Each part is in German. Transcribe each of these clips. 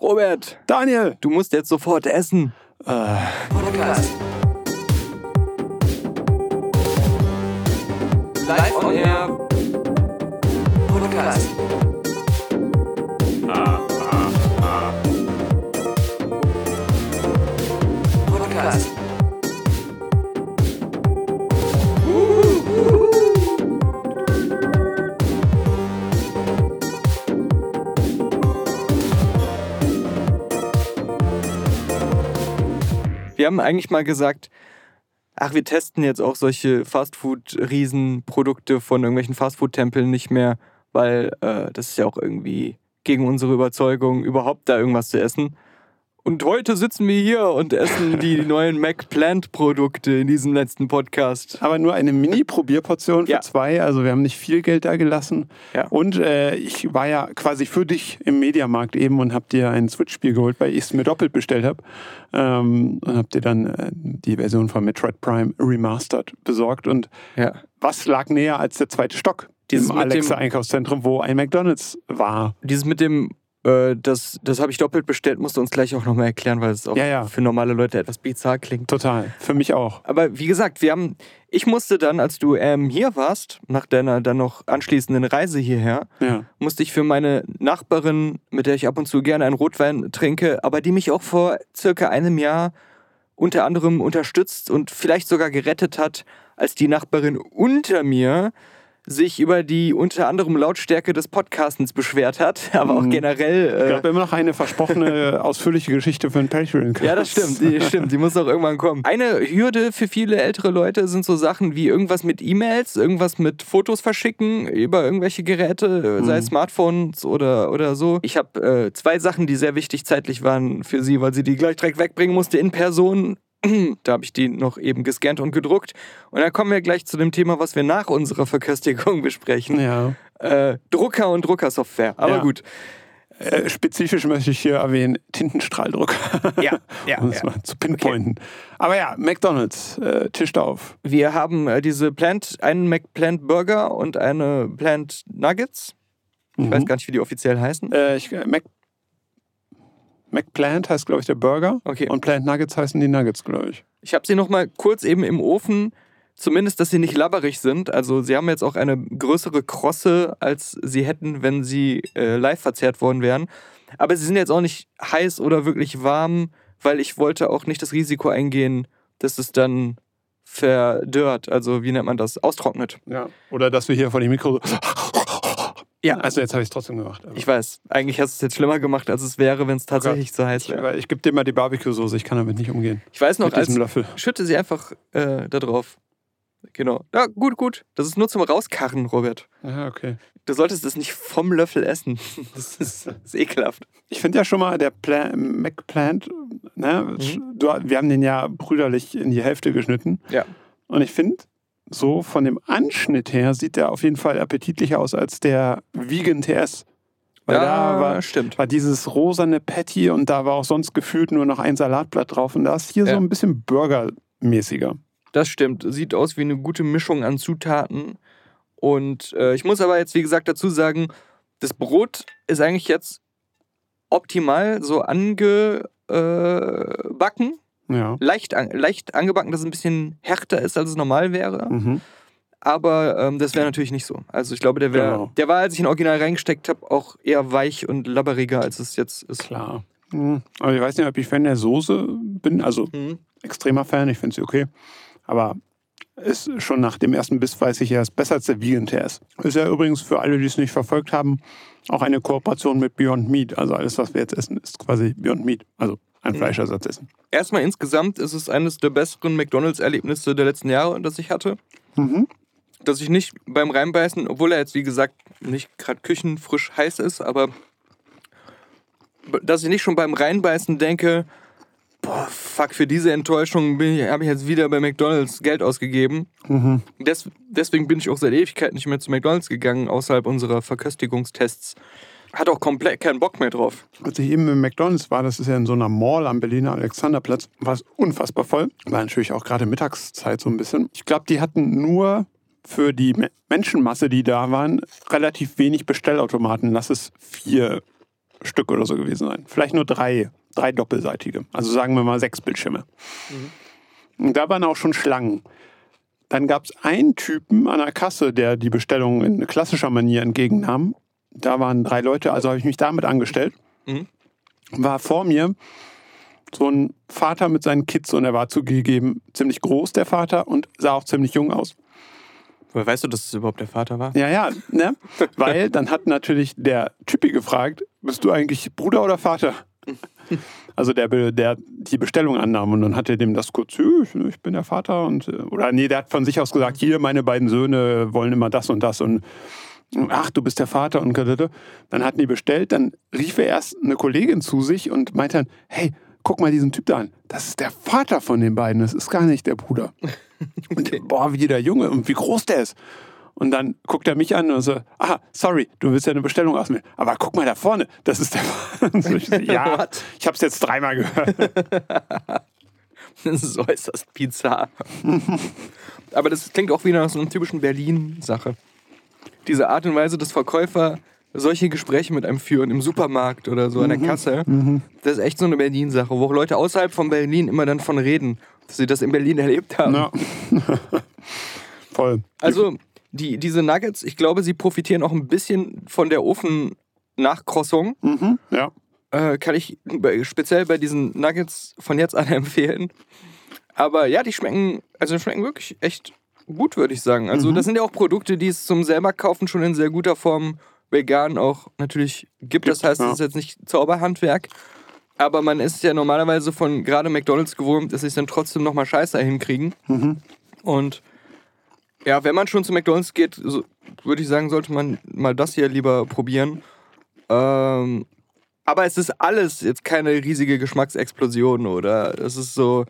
Robert, Daniel! du musst jetzt sofort essen. Podcast. Live on Air. Podcast. Podcast. Haben eigentlich mal gesagt, ach, wir testen jetzt auch solche Fastfood-Riesenprodukte von irgendwelchen Fastfood-Tempeln nicht mehr, weil äh, das ist ja auch irgendwie gegen unsere Überzeugung, überhaupt da irgendwas zu essen. Und heute sitzen wir hier und essen die neuen McPlant-Produkte in diesem letzten Podcast. Aber nur eine Mini-Probierportion für Ja. zwei, also wir haben nicht viel Geld da gelassen. Ja. Und äh, ich war ja quasi für dich im Mediamarkt eben und hab dir ein Switch-Spiel geholt, weil ich es mir doppelt bestellt habe. Ähm, und hab dir dann äh, die Version von Metroid Prime Remastered besorgt. Und Ja. was lag näher als der zweite Stock? Dieses Alexa-Einkaufszentrum, wo ein McDonalds war. Dieses mit dem, äh, das, das habe ich doppelt bestellt, musst du uns gleich auch nochmal erklären, weil es auch Ja, ja. für normale Leute etwas bizarr klingt. Total. Für mich auch. Aber wie gesagt, wir haben, ich musste dann, als du ähm, hier warst, nach deiner dann noch anschließenden Reise hierher, Ja. musste ich für meine Nachbarin, mit der ich ab und zu gerne einen Rotwein trinke, aber die mich auch vor circa einem Jahr unter anderem unterstützt und vielleicht sogar gerettet hat, als die Nachbarin unter mir sich über die unter anderem Lautstärke des Podcastens beschwert hat, aber auch Mhm. generell. Ich Äh, glaube immer noch eine versprochene ausführliche Geschichte für ein Patreon. ja, das stimmt, die, stimmt, die muss auch irgendwann kommen. Eine Hürde für viele ältere Leute sind so Sachen wie irgendwas mit E-Mails, irgendwas mit Fotos verschicken über irgendwelche Geräte, sei es Smartphones oder, oder so. Ich habe äh, zwei Sachen, die sehr wichtig zeitlich waren für sie, weil sie die gleich direkt wegbringen musste in Person. Da habe ich die noch eben gescannt und gedruckt. Und dann kommen wir gleich zu dem Thema, was wir nach unserer Verköstigung besprechen. Ja. Äh, Drucker und Druckersoftware. Aber Ja. gut. Äh, spezifisch möchte ich hier erwähnen, Tintenstrahldruck. Ja, ja, um es ja. mal zu pinpointen. Aber ja, McDonalds äh, tischt auf. Wir haben äh, diese Plant, einen McPlant Burger und eine Plant Nuggets. Ich weiß gar nicht, wie die offiziell heißen. Äh, ich, äh, Mac, McPlant heißt, glaube ich, der Burger. Okay. Und Plant Nuggets heißen die Nuggets, glaube ich. Ich habe sie noch mal kurz eben im Ofen, zumindest, dass sie nicht labberig sind. Also sie haben jetzt auch eine größere Krosse, als sie hätten, wenn sie äh, live verzehrt worden wären. Aber sie sind jetzt auch nicht heiß oder wirklich warm, weil ich wollte auch nicht das Risiko eingehen, dass es dann verdörrt. Also wie nennt man das? Austrocknet. Ja. Oder dass wir hier vor dem Mikro so. Ja. Also jetzt habe ich es trotzdem gemacht. Ich weiß, eigentlich hast du es jetzt schlimmer gemacht, als es wäre, wenn es tatsächlich so heiß ich, wäre. weil ich gebe dir mal die Barbecue-Soße, ich kann damit nicht umgehen. Ich weiß noch, Mit als schütte sie einfach äh, da drauf. Genau. Ja, gut, gut. Das ist nur zum Rauskarren, Robert. Ja, okay. Du solltest es nicht vom Löffel essen. Das ist, das ist ekelhaft. Ich finde ja schon mal, der Pla McPlant, ne, Mhm. du, wir haben den ja brüderlich in die Hälfte geschnitten. Ja. Und ich finde, so von dem Anschnitt her sieht der auf jeden Fall appetitlicher aus als der Vegan TS. Weil da war, stimmt. war dieses rosane Patty und da war auch sonst gefühlt nur noch ein Salatblatt drauf. Und da ist hier Ja. so ein bisschen burgermäßiger. Das stimmt. Sieht aus wie eine gute Mischung an Zutaten. Und äh, ich muss aber jetzt, wie gesagt, dazu sagen, das Brot ist eigentlich jetzt optimal so angebacken. Ja. Leicht, an, leicht angebacken, dass es ein bisschen härter ist, als es normal wäre. Mhm. Aber ähm, das wäre natürlich nicht so. Also ich glaube, der, wär, Genau. der war, als ich ihn original reingesteckt habe, auch eher weich und labberiger, als es jetzt ist. Klar. Mhm. Aber ich weiß nicht, ob ich Fan der Soße bin. Also Mhm. extremer Fan, ich finde sie okay. Aber ist schon nach dem ersten Biss weiß ich, er ist besser als der Vegan TS. Ist ja übrigens für alle, die es nicht verfolgt haben, auch eine Kooperation mit Beyond Meat. Also alles, was wir jetzt essen, ist quasi Beyond Meat. Also ein Fleischersatz essen. Erstmal insgesamt ist es eines der besseren McDonalds-Erlebnisse der letzten Jahre, das ich hatte. Mhm. Dass ich nicht beim Reinbeißen, obwohl er jetzt wie gesagt nicht gerade küchenfrisch heiß ist, aber dass ich nicht schon beim Reinbeißen denke, boah, fuck, für diese Enttäuschung habe ich jetzt wieder bei McDonalds Geld ausgegeben. Mhm. Des, deswegen bin ich auch seit Ewigkeit nicht mehr zu McDonalds gegangen, außerhalb unserer Verköstigungstests. Hat auch komplett keinen Bock mehr drauf. Als ich eben im McDonalds war, das ist ja in so einer Mall am Berliner Alexanderplatz, war es unfassbar voll. War natürlich auch gerade Mittagszeit so ein bisschen. Ich glaube, die hatten nur für die Me- Menschenmasse, die da waren, relativ wenig Bestellautomaten. Lass es vier Stück oder so gewesen sein. Vielleicht nur drei, drei doppelseitige. Also sagen wir mal sechs Bildschirme. Und da waren auch schon Schlangen. Dann gab es einen Typen an der Kasse, der die Bestellung in klassischer Manier entgegennahm. Da waren drei Leute, also habe ich mich damit angestellt. War vor mir so ein Vater mit seinen Kids und er war zugegeben ziemlich groß, der Vater, und sah auch ziemlich jung aus. Woher weißt du, dass es überhaupt der Vater war? Ja, ja, ne? Weil dann hat natürlich der Typi gefragt, bist du eigentlich Bruder oder Vater? Also der, der die Bestellung annahm und dann hat er dem das kurz, "Ja, ich, ich bin der Vater und äh, oder nee, der hat von sich aus gesagt, hier meine beiden Söhne wollen immer das und das und ach, du bist der Vater und dann hatten die bestellt, dann rief er erst eine Kollegin zu sich und meinte dann, hey, guck mal diesen Typ da an, das ist der Vater von den beiden, das ist gar nicht der Bruder. Und boah, wie der Junge und wie groß der ist. Und dann guckt er mich an und so, ah, sorry, du willst ja eine Bestellung auswählen. Aber guck mal da vorne, das ist der. So, ich so, ja, ich habe es jetzt dreimal gehört. Das ist äußerst bizarr. Aber das klingt auch wieder nach so einer typischen Berlin-Sache. Diese Art und Weise, dass Verkäufer solche Gespräche mit einem führen im Supermarkt oder so an der Kasse, das ist echt so eine Berlin-Sache, wo auch Leute außerhalb von Berlin immer dann von reden, dass sie das in Berlin erlebt haben. Ja. Voll. Also, die, diese Nuggets, ich glaube, sie profitieren auch ein bisschen von der Ofen-Nachkrossung. Mhm. Ja. Äh, kann ich speziell bei diesen Nuggets von jetzt an empfehlen. Aber ja, die schmecken, also die schmecken wirklich echt gut, würde ich sagen. Also, das sind ja auch Produkte, die es zum selber kaufen schon in sehr guter Form vegan auch natürlich gibt. Das heißt, es ja. ist jetzt nicht Zauberhandwerk. Aber man ist ja normalerweise von gerade McDonalds gewohnt, dass sie es dann trotzdem nochmal scheiße hinkriegen. Und ja, wenn man schon zu McDonalds geht, so, würde ich sagen, sollte man mal das hier lieber probieren. Ähm, aber es ist alles jetzt keine riesige Geschmacksexplosion oder es ist so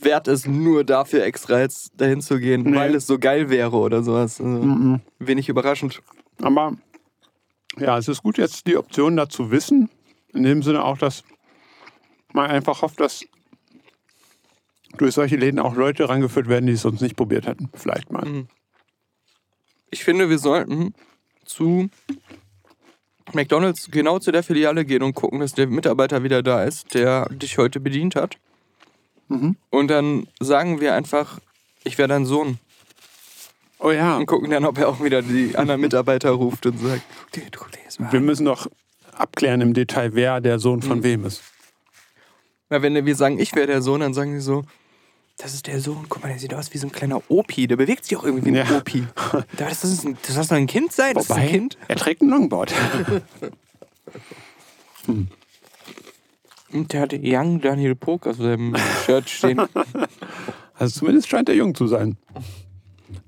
wert es nur dafür extra jetzt dahin zu gehen, Nee. weil es so geil wäre oder sowas. Also, Wenig überraschend. Aber ja, es ist gut, jetzt die Option da zu wissen. In dem Sinne auch, dass man einfach hofft, dass durch solche Läden auch Leute rangeführt werden, die es sonst nicht probiert hätten. Vielleicht mal. Ich finde, wir sollten zu McDonalds genau zu der Filiale gehen und gucken, dass der Mitarbeiter wieder da ist, der dich heute bedient hat. Und dann sagen wir einfach, ich wäre dein Sohn. Oh ja, Und gucken dann, ob er auch wieder die anderen Mitarbeiter ruft und sagt, du, du les mal. wir müssen doch abklären im Detail, wer der Sohn von wem ist. Na, wenn wir sagen, ich wäre der Sohn, dann sagen sie so, das ist der Sohn, guck mal, der sieht aus wie so ein kleiner Opi, der bewegt sich auch irgendwie wie ein Ja. Opi. Das, ist ein, das soll ein Kind sein, das ist ein Kind. er trägt ein Longboard. Und der hat Young Daniel Pog auf seinem Shirt stehen. Also zumindest scheint er jung zu sein.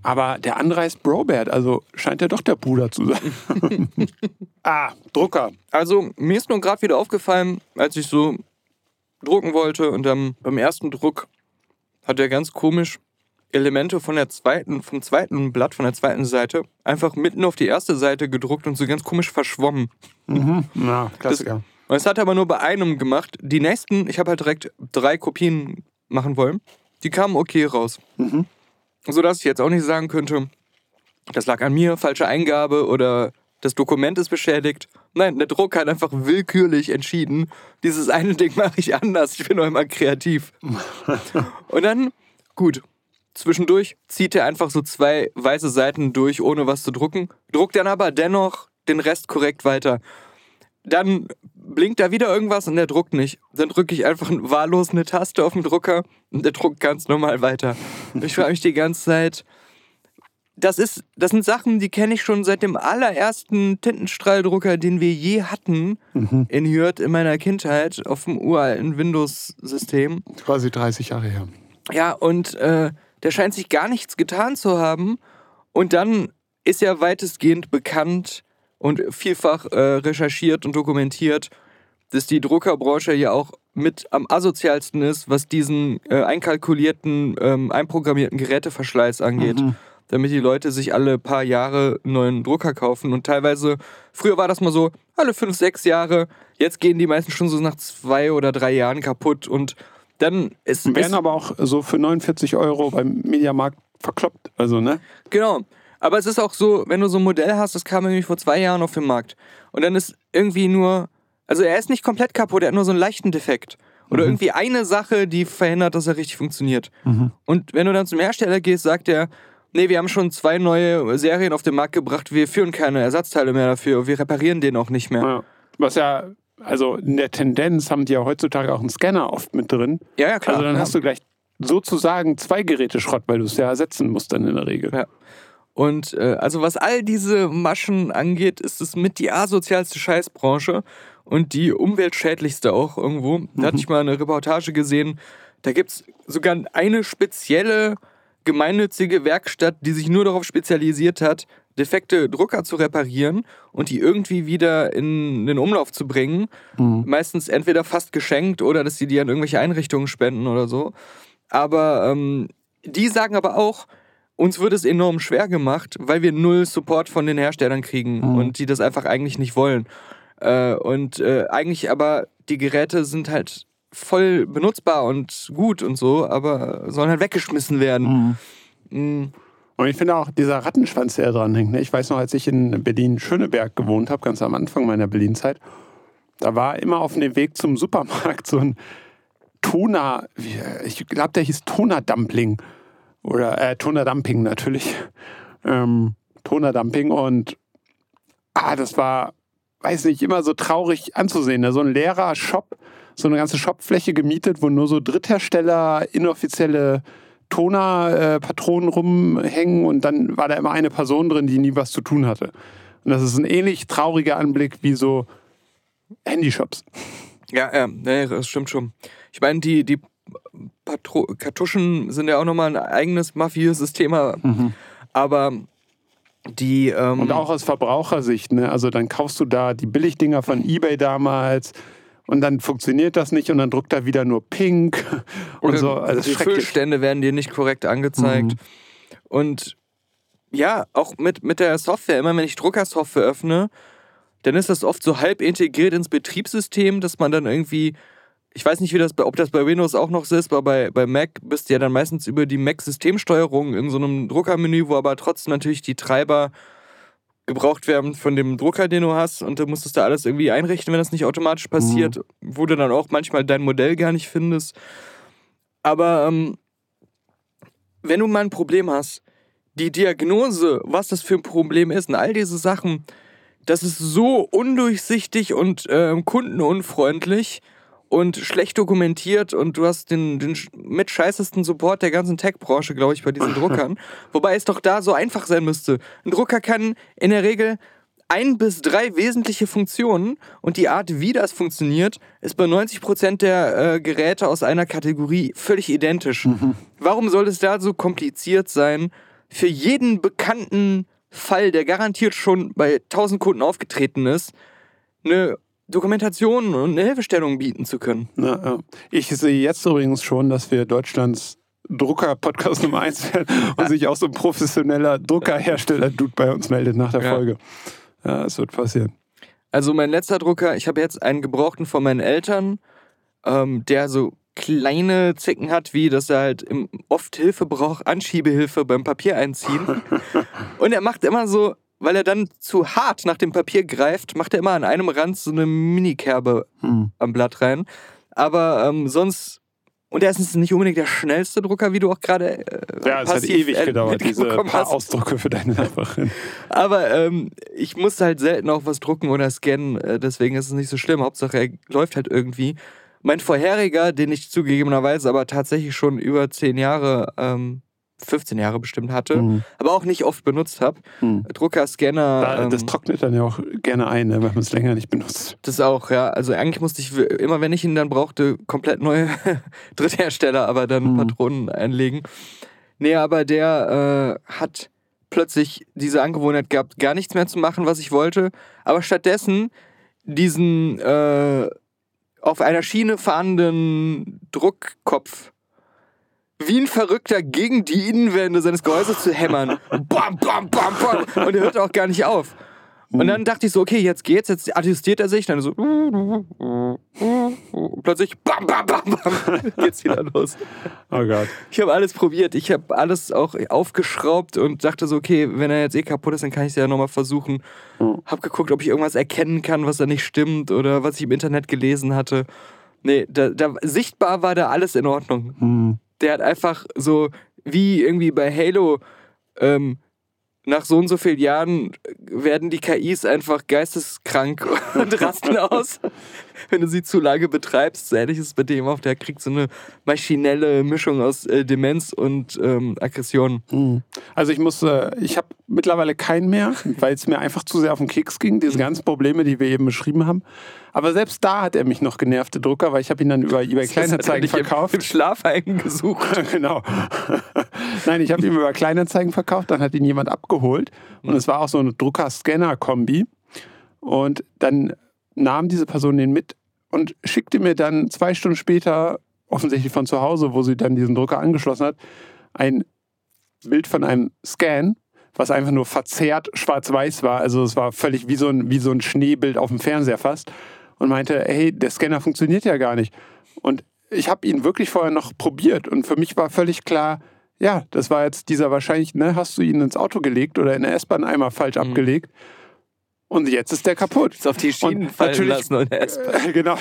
Aber der andere heißt Brobert, also scheint er doch der Bruder zu sein. ah, Drucker. Also, mir ist nur gerade wieder aufgefallen, als ich so drucken wollte und dann beim ersten Druck hat er ganz komisch Elemente von der zweiten, vom zweiten Blatt, von der zweiten Seite, einfach mitten auf die erste Seite gedruckt und so ganz komisch verschwommen. Ja, Klassiker. Und das hat er aber nur bei einem gemacht. Die nächsten, ich habe halt direkt drei Kopien machen wollen, die kamen okay raus. So dass ich jetzt auch nicht sagen könnte, das lag an mir, falsche Eingabe oder das Dokument ist beschädigt. Nein, der Druck hat einfach willkürlich entschieden, dieses eine Ding mache ich anders. Ich bin noch immer kreativ. Und dann, gut, zwischendurch zieht er einfach so zwei weiße Seiten durch, ohne was zu drucken, druckt dann aber dennoch den Rest korrekt weiter. Dann blinkt da wieder irgendwas und der druckt nicht. Dann drücke ich einfach wahllos eine Taste auf den Drucker und der druckt ganz normal weiter. Ich frage mich die ganze Zeit, das, ist, das sind Sachen, die kenne ich schon seit dem allerersten Tintenstrahldrucker, den wir je hatten in Hürth in meiner Kindheit auf dem uralten Windows-System. Quasi 30 Jahre her. Ja, und äh, der scheint sich gar nichts getan zu haben. Und dann ist ja weitestgehend bekannt und vielfach äh, recherchiert und dokumentiert, dass die Druckerbranche ja auch mit am asozialsten ist, was diesen äh, einkalkulierten, ähm, einprogrammierten Geräteverschleiß angeht. Damit die Leute sich alle paar Jahre einen neuen Drucker kaufen. Und teilweise, früher war das mal so, alle fünf, sechs Jahre. Jetzt gehen die meisten schon so nach zwei oder drei Jahren kaputt. Und dann ist, werden aber auch so für 49 Euro beim Mediamarkt verkloppt. Also, ne? Genau. Aber es ist auch so, wenn du so ein Modell hast, das kam nämlich vor zwei Jahren auf den Markt. Und dann ist irgendwie nur Also er ist nicht komplett kaputt, er hat nur so einen leichten Defekt. Oder Mhm. irgendwie eine Sache, die verhindert, dass er richtig funktioniert. Und wenn du dann zum Hersteller gehst, sagt er, nee, wir haben schon zwei neue Serien auf den Markt gebracht, wir führen keine Ersatzteile mehr dafür, wir reparieren den auch nicht mehr. Ja. Was ja, also in der Tendenz haben die ja heutzutage auch einen Scanner oft mit drin. Ja, ja, klar. Also dann ja. hast du gleich sozusagen zwei Geräte Schrott, weil du es ja ersetzen musst dann in der Regel. Ja. Und äh, also was all diese Maschen angeht, ist es mit die asozialste Scheißbranche und die umweltschädlichste auch irgendwo. Da hatte ich mal eine Reportage gesehen, da gibt es sogar eine spezielle gemeinnützige Werkstatt, die sich nur darauf spezialisiert hat, defekte Drucker zu reparieren und die irgendwie wieder in den Umlauf zu bringen. Meistens entweder fast geschenkt oder dass sie die an irgendwelche Einrichtungen spenden oder so. Aber ähm, die sagen aber auch, uns wird es enorm schwer gemacht, weil wir null Support von den Herstellern kriegen und die das einfach eigentlich nicht wollen. Äh, und äh, eigentlich aber die Geräte sind halt voll benutzbar und gut und so, aber sollen halt weggeschmissen werden. Mm. Und ich finde auch dieser Rattenschwanz, der dran hängt. Ne? Ich weiß noch, als ich in Berlin-Schöneberg gewohnt habe, ganz am Anfang meiner Berlin-Zeit, da war immer auf dem Weg zum Supermarkt so ein Toner, wie- ich glaube, der hieß Toner-Dumpling. Oder äh, Toner-Dumping natürlich. Ähm, Toner-Dumping und ah, das war, weiß nicht, immer so traurig anzusehen. Ne? So ein leerer Shop, so eine ganze Shopfläche gemietet, wo nur so Dritthersteller inoffizielle Toner-Patronen rumhängen und dann war da immer eine Person drin, die nie was zu tun hatte. Und das ist ein ähnlich trauriger Anblick wie so Handyshops. Ja, ja, nee, das stimmt schon. Ich meine, die, die Patro Kartuschen sind ja auch nochmal ein eigenes mafiöses Thema. Aber die. Ähm, Und auch aus Verbrauchersicht, ne? Also dann kaufst du da die Billigdinger von Ebay damals und dann funktioniert das nicht und dann druckt er wieder nur pink und Oder so. Also die. Füllstände werden dir nicht korrekt angezeigt. Und ja, auch mit, mit der Software, immer wenn ich Druckersoftware öffne, dann ist das oft so halb integriert ins Betriebssystem, dass man dann irgendwie, ich weiß nicht, wie das, ob das bei Windows auch noch so ist, aber bei, bei Mac bist du ja dann meistens über die Mac-Systemsteuerung in so einem Druckermenü, wo aber trotzdem natürlich die Treiber gebraucht werden von dem Drucker, den du hast und du musstest da alles irgendwie einrichten, wenn das nicht automatisch passiert, wo du dann auch manchmal dein Modell gar nicht findest. Aber ähm, wenn du mal ein Problem hast, die Diagnose, was das für ein Problem ist und all diese Sachen, das ist so undurchsichtig und ähm, kundenunfreundlich und schlecht dokumentiert und du hast den, den mit scheißesten Support der ganzen Tech-Branche, glaube ich, bei diesen Druckern. Wobei es doch da so einfach sein müsste. Ein Drucker kann in der Regel ein bis drei wesentliche Funktionen und die Art, wie das funktioniert, ist bei 90% der äh, Geräte aus einer Kategorie völlig identisch. Warum soll es da so kompliziert sein, für jeden bekannten Fall, der garantiert schon bei 1000 Kunden aufgetreten ist, eine Dokumentation und eine Hilfestellung bieten zu können? Na, ja. Ich sehe jetzt übrigens schon, dass wir Deutschlands Drucker-Podcast Nummer 1 werden und sich auch so ein professioneller Druckerhersteller-Dude bei uns meldet nach der Ja. Folge. Ja, es wird passieren. Also mein letzter Drucker, ich habe jetzt einen gebrauchten von meinen Eltern, ähm, der so kleine Zicken hat, wie dass er halt oft Hilfe braucht, Anschiebehilfe beim Papier einziehen. Und er macht immer so, weil er dann zu hart nach dem Papier greift, macht er immer an einem Rand so eine Minikerbe Hm. am Blatt rein. Aber ähm, sonst, und er ist nicht unbedingt der schnellste Drucker, wie du auch gerade äh, Ja, es hat ewig äh, gedauert, diese paar hast. Ausdrucke für deine Nachbarin. Aber ähm, ich muss halt selten auch was drucken oder scannen, äh, deswegen ist es nicht so schlimm. Hauptsache, er läuft halt irgendwie. Mein vorheriger, den ich zugegebenerweise aber tatsächlich schon über 10 Jahre, ähm, 15 Jahre bestimmt hatte, Mhm. aber auch nicht oft benutzt habe. Mhm. Drucker, Scanner, Da, ähm, das trocknet dann ja auch gerne ein, ne, wenn man es länger nicht benutzt. das auch, ja. Also eigentlich musste ich, immer wenn ich ihn dann brauchte, komplett neue Dritthersteller, aber dann Mhm. Patronen einlegen. Nee, aber der äh, hat plötzlich diese Angewohnheit gehabt, gar nichts mehr zu machen, was ich wollte, aber stattdessen diesen äh, auf einer Schiene fahrenden Druckkopf wie ein Verrückter gegen die Innenwände seines Gehäuses zu hämmern. Bam, bam, bam, bam. Und er hört auch gar nicht auf. Und dann dachte ich so, okay, jetzt geht's, jetzt adjustiert er sich. Dann so. plötzlich bam, bam, bam, bam, geht's wieder los. Oh Gott. Ich habe alles probiert. Ich habe alles auch aufgeschraubt und dachte so, okay, wenn er jetzt eh kaputt ist, dann kann ich es ja nochmal versuchen. Mhm. Hab geguckt, ob ich irgendwas erkennen kann, was da nicht stimmt oder was ich im Internet gelesen hatte. Nee, da, da, sichtbar war da alles in Ordnung. Hm. Der hat einfach so, wie irgendwie bei Halo, ähm, nach so und so vielen Jahren werden die KIs einfach geisteskrank und rasten aus. Wenn du sie zu lange betreibst, so ähnlich ist es bei dem auch, der kriegt so eine maschinelle Mischung aus äh, Demenz und ähm, Aggression. Hm. Also ich muss, äh, ich habe mittlerweile keinen mehr, weil es mir einfach zu sehr auf den Keks ging, diese ganzen Probleme, die wir eben beschrieben haben. Aber selbst da hat er mich noch genervt, der Drucker, weil ich habe ihn dann über eBay Kleinanzeigen nicht im- verkauft. Im Schlaf gesucht. genau. Nein, ich habe ihn über Kleinanzeigen verkauft, dann hat ihn jemand abgeholt und es war auch so eine Drucker-Scanner-Kombi. Und dann nahm diese Person den mit und schickte mir dann zwei Stunden später, offensichtlich von zu Hause, wo sie dann diesen Drucker angeschlossen hat, ein Bild von einem Scan, was einfach nur verzerrt schwarz-weiß war. Also es war völlig wie so, ein, wie so ein Schneebild auf dem Fernseher fast. Und meinte, hey, der Scanner funktioniert ja gar nicht. Und ich habe ihn wirklich vorher noch probiert und für mich war völlig klar, ja, das war jetzt dieser wahrscheinlich, ne, hast du ihn ins Auto gelegt oder in der S-Bahn einmal falsch abgelegt und jetzt ist der kaputt. Ist auf die Schienen Und fallen natürlich- lassen und. Äh, genau.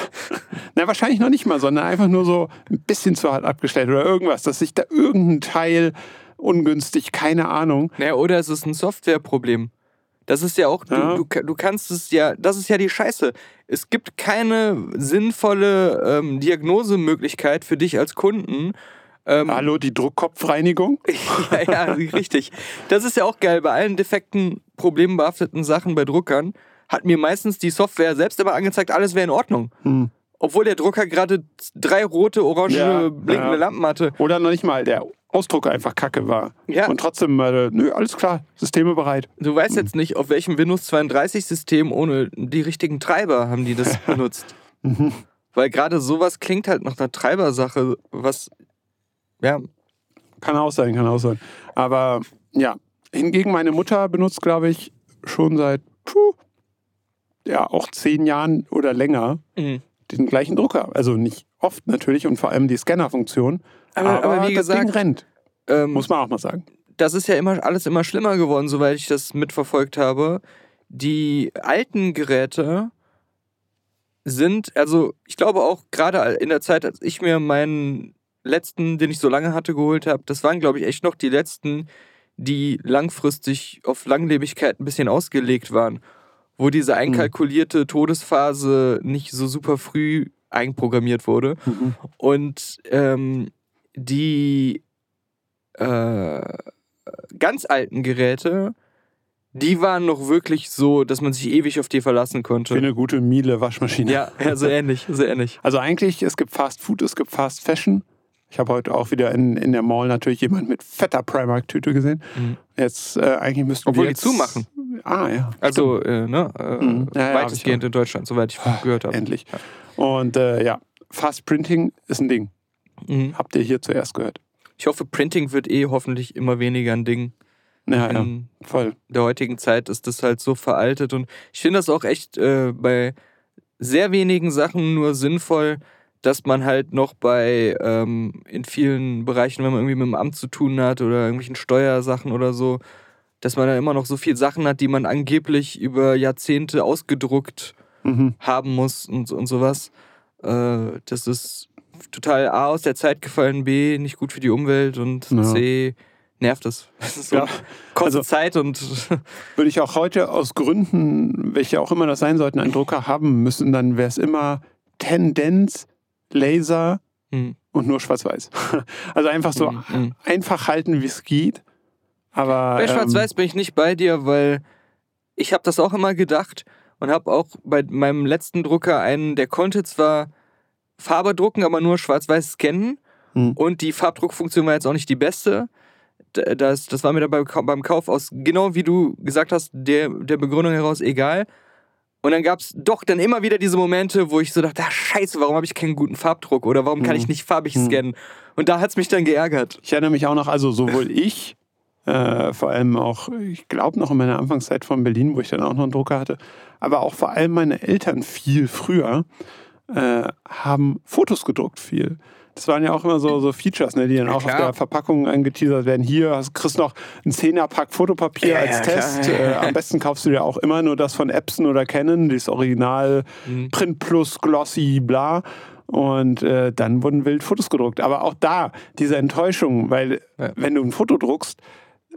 Na, wahrscheinlich noch nicht mal, sondern einfach nur so ein bisschen zu hart abgestellt oder irgendwas, dass sich da irgendein Teil ungünstig, keine Ahnung. Naja, oder es ist ein Softwareproblem. Das ist ja auch, Ja. Du, du, du kannst es ja, das ist ja die Scheiße. Es gibt keine sinnvolle ähm, Diagnosemöglichkeit für dich als Kunden. Ähm, Hallo, die Druckkopfreinigung? ja, ja, richtig. Das ist ja auch geil. Bei allen defekten, problembehafteten Sachen bei Druckern hat mir meistens die Software selbst immer angezeigt, alles wäre in Ordnung. Hm. Obwohl der Drucker gerade drei rote, orange, Ja, blinkende ja. Lampen hatte. Oder noch nicht mal, der Ausdrucker einfach kacke war. Ja. Und trotzdem, äh, nö, alles klar, Systeme bereit. Du weißt jetzt nicht, auf welchem Windows 32 System ohne die richtigen Treiber haben die das benutzt. Mhm. Weil gerade sowas klingt halt nach einer Treibersache, was ja, Kann auch sein, kann auch sein. Aber ja, hingegen meine Mutter benutzt, glaube ich, schon seit puh, ja auch zehn Jahren oder länger mhm. den gleichen Drucker. Also nicht oft natürlich und vor allem die Scannerfunktion. Aber- aber wie das gesagt- Ding rennt, ähm, muss man auch mal sagen. das ist ja immer alles immer schlimmer geworden, soweit ich das mitverfolgt habe. Die alten Geräte sind, also ich glaube auch gerade in der Zeit, als ich mir meinen letzten, den ich so lange hatte, geholt habe, das waren, glaube ich, echt noch die letzten, die langfristig auf Langlebigkeit ein bisschen ausgelegt waren. Wo diese einkalkulierte Todesphase nicht so super früh einprogrammiert wurde. Und ähm, die äh, ganz alten Geräte, die waren noch wirklich so, dass man sich ewig auf die verlassen Für konnte. eine gute Miele-Waschmaschine. Ja, ja, so ähnlich, so ähnlich. Also eigentlich, es gibt Fast Food, es gibt Fast Fashion. Ich habe heute auch wieder in, in der Mall natürlich jemand mit fetter Primark-Tüte gesehen. Mhm. Jetzt äh, eigentlich müssten Obwohl wir die jetzt... zumachen. Ah, ja. Also, äh, ne, äh, Mhm. Ja, ja, weitestgehend in Deutschland, soweit ich gehört habe. Endlich. Und äh, ja, Fast Printing ist ein Ding. Mhm. Habt ihr hier zuerst gehört. Ich hoffe, Printing wird eh hoffentlich immer weniger ein Ding. Ja, ja, In voll. der heutigen Zeit ist das halt so veraltet und ich finde das auch echt äh, bei sehr wenigen Sachen nur sinnvoll, dass man halt noch bei ähm, in vielen Bereichen, wenn man irgendwie mit dem Amt zu tun hat oder irgendwelchen Steuersachen oder so, dass man dann immer noch so viel Sachen hat, die man angeblich über Jahrzehnte ausgedruckt Mhm. haben muss und, und sowas. Äh, das ist total A aus der Zeit gefallen, B nicht gut für die Umwelt und Ja. C nervt es. So, Ja, kostet also- Zeit und Würde ich auch heute aus Gründen, welche auch immer das sein sollten, einen Drucker haben müssen, dann wäre es immer Tendenz, Laser Hm, und nur schwarz-weiß. Also einfach so hm, hm. einfach halten, wie es geht. Aber Bei ähm, Schwarz-Weiß bin ich nicht bei dir, weil ich habe das auch immer gedacht und habe auch bei meinem letzten Drucker einen, der konnte zwar Farbe drucken, aber nur Schwarz-Weiß scannen Hm. und die Farbdruckfunktion war jetzt auch nicht die beste. Das, das war mir dabei beim Kauf aus, genau wie du gesagt hast, der, der Begründung heraus egal. Und dann gab es doch dann immer wieder diese Momente, wo ich so dachte, ah, scheiße, warum habe ich keinen guten Farbdruck oder warum kann ich nicht farbig Hm. scannen? Und da hat es mich dann geärgert. Ich erinnere mich auch noch, also sowohl ich, äh, vor allem auch, ich glaube noch in meiner Anfangszeit von Berlin, wo ich dann auch noch einen Drucker hatte, aber auch vor allem meine Eltern viel früher äh, haben Fotos gedruckt viel. Das waren ja auch immer so, so Features, ne, die dann Ja, auch auf klar. der Verpackung angeteasert werden. Hier hast, kriegst noch einen Zehnerpack Fotopapier Ja, als. Test. Äh, am besten kaufst du dir auch immer nur das von Epson oder Canon, dieses Original Mhm. Print Plus, Glossy, bla. Und äh, dann wurden wild Fotos gedruckt. Aber auch da, diese Enttäuschung, weil Ja. wenn du ein Foto druckst,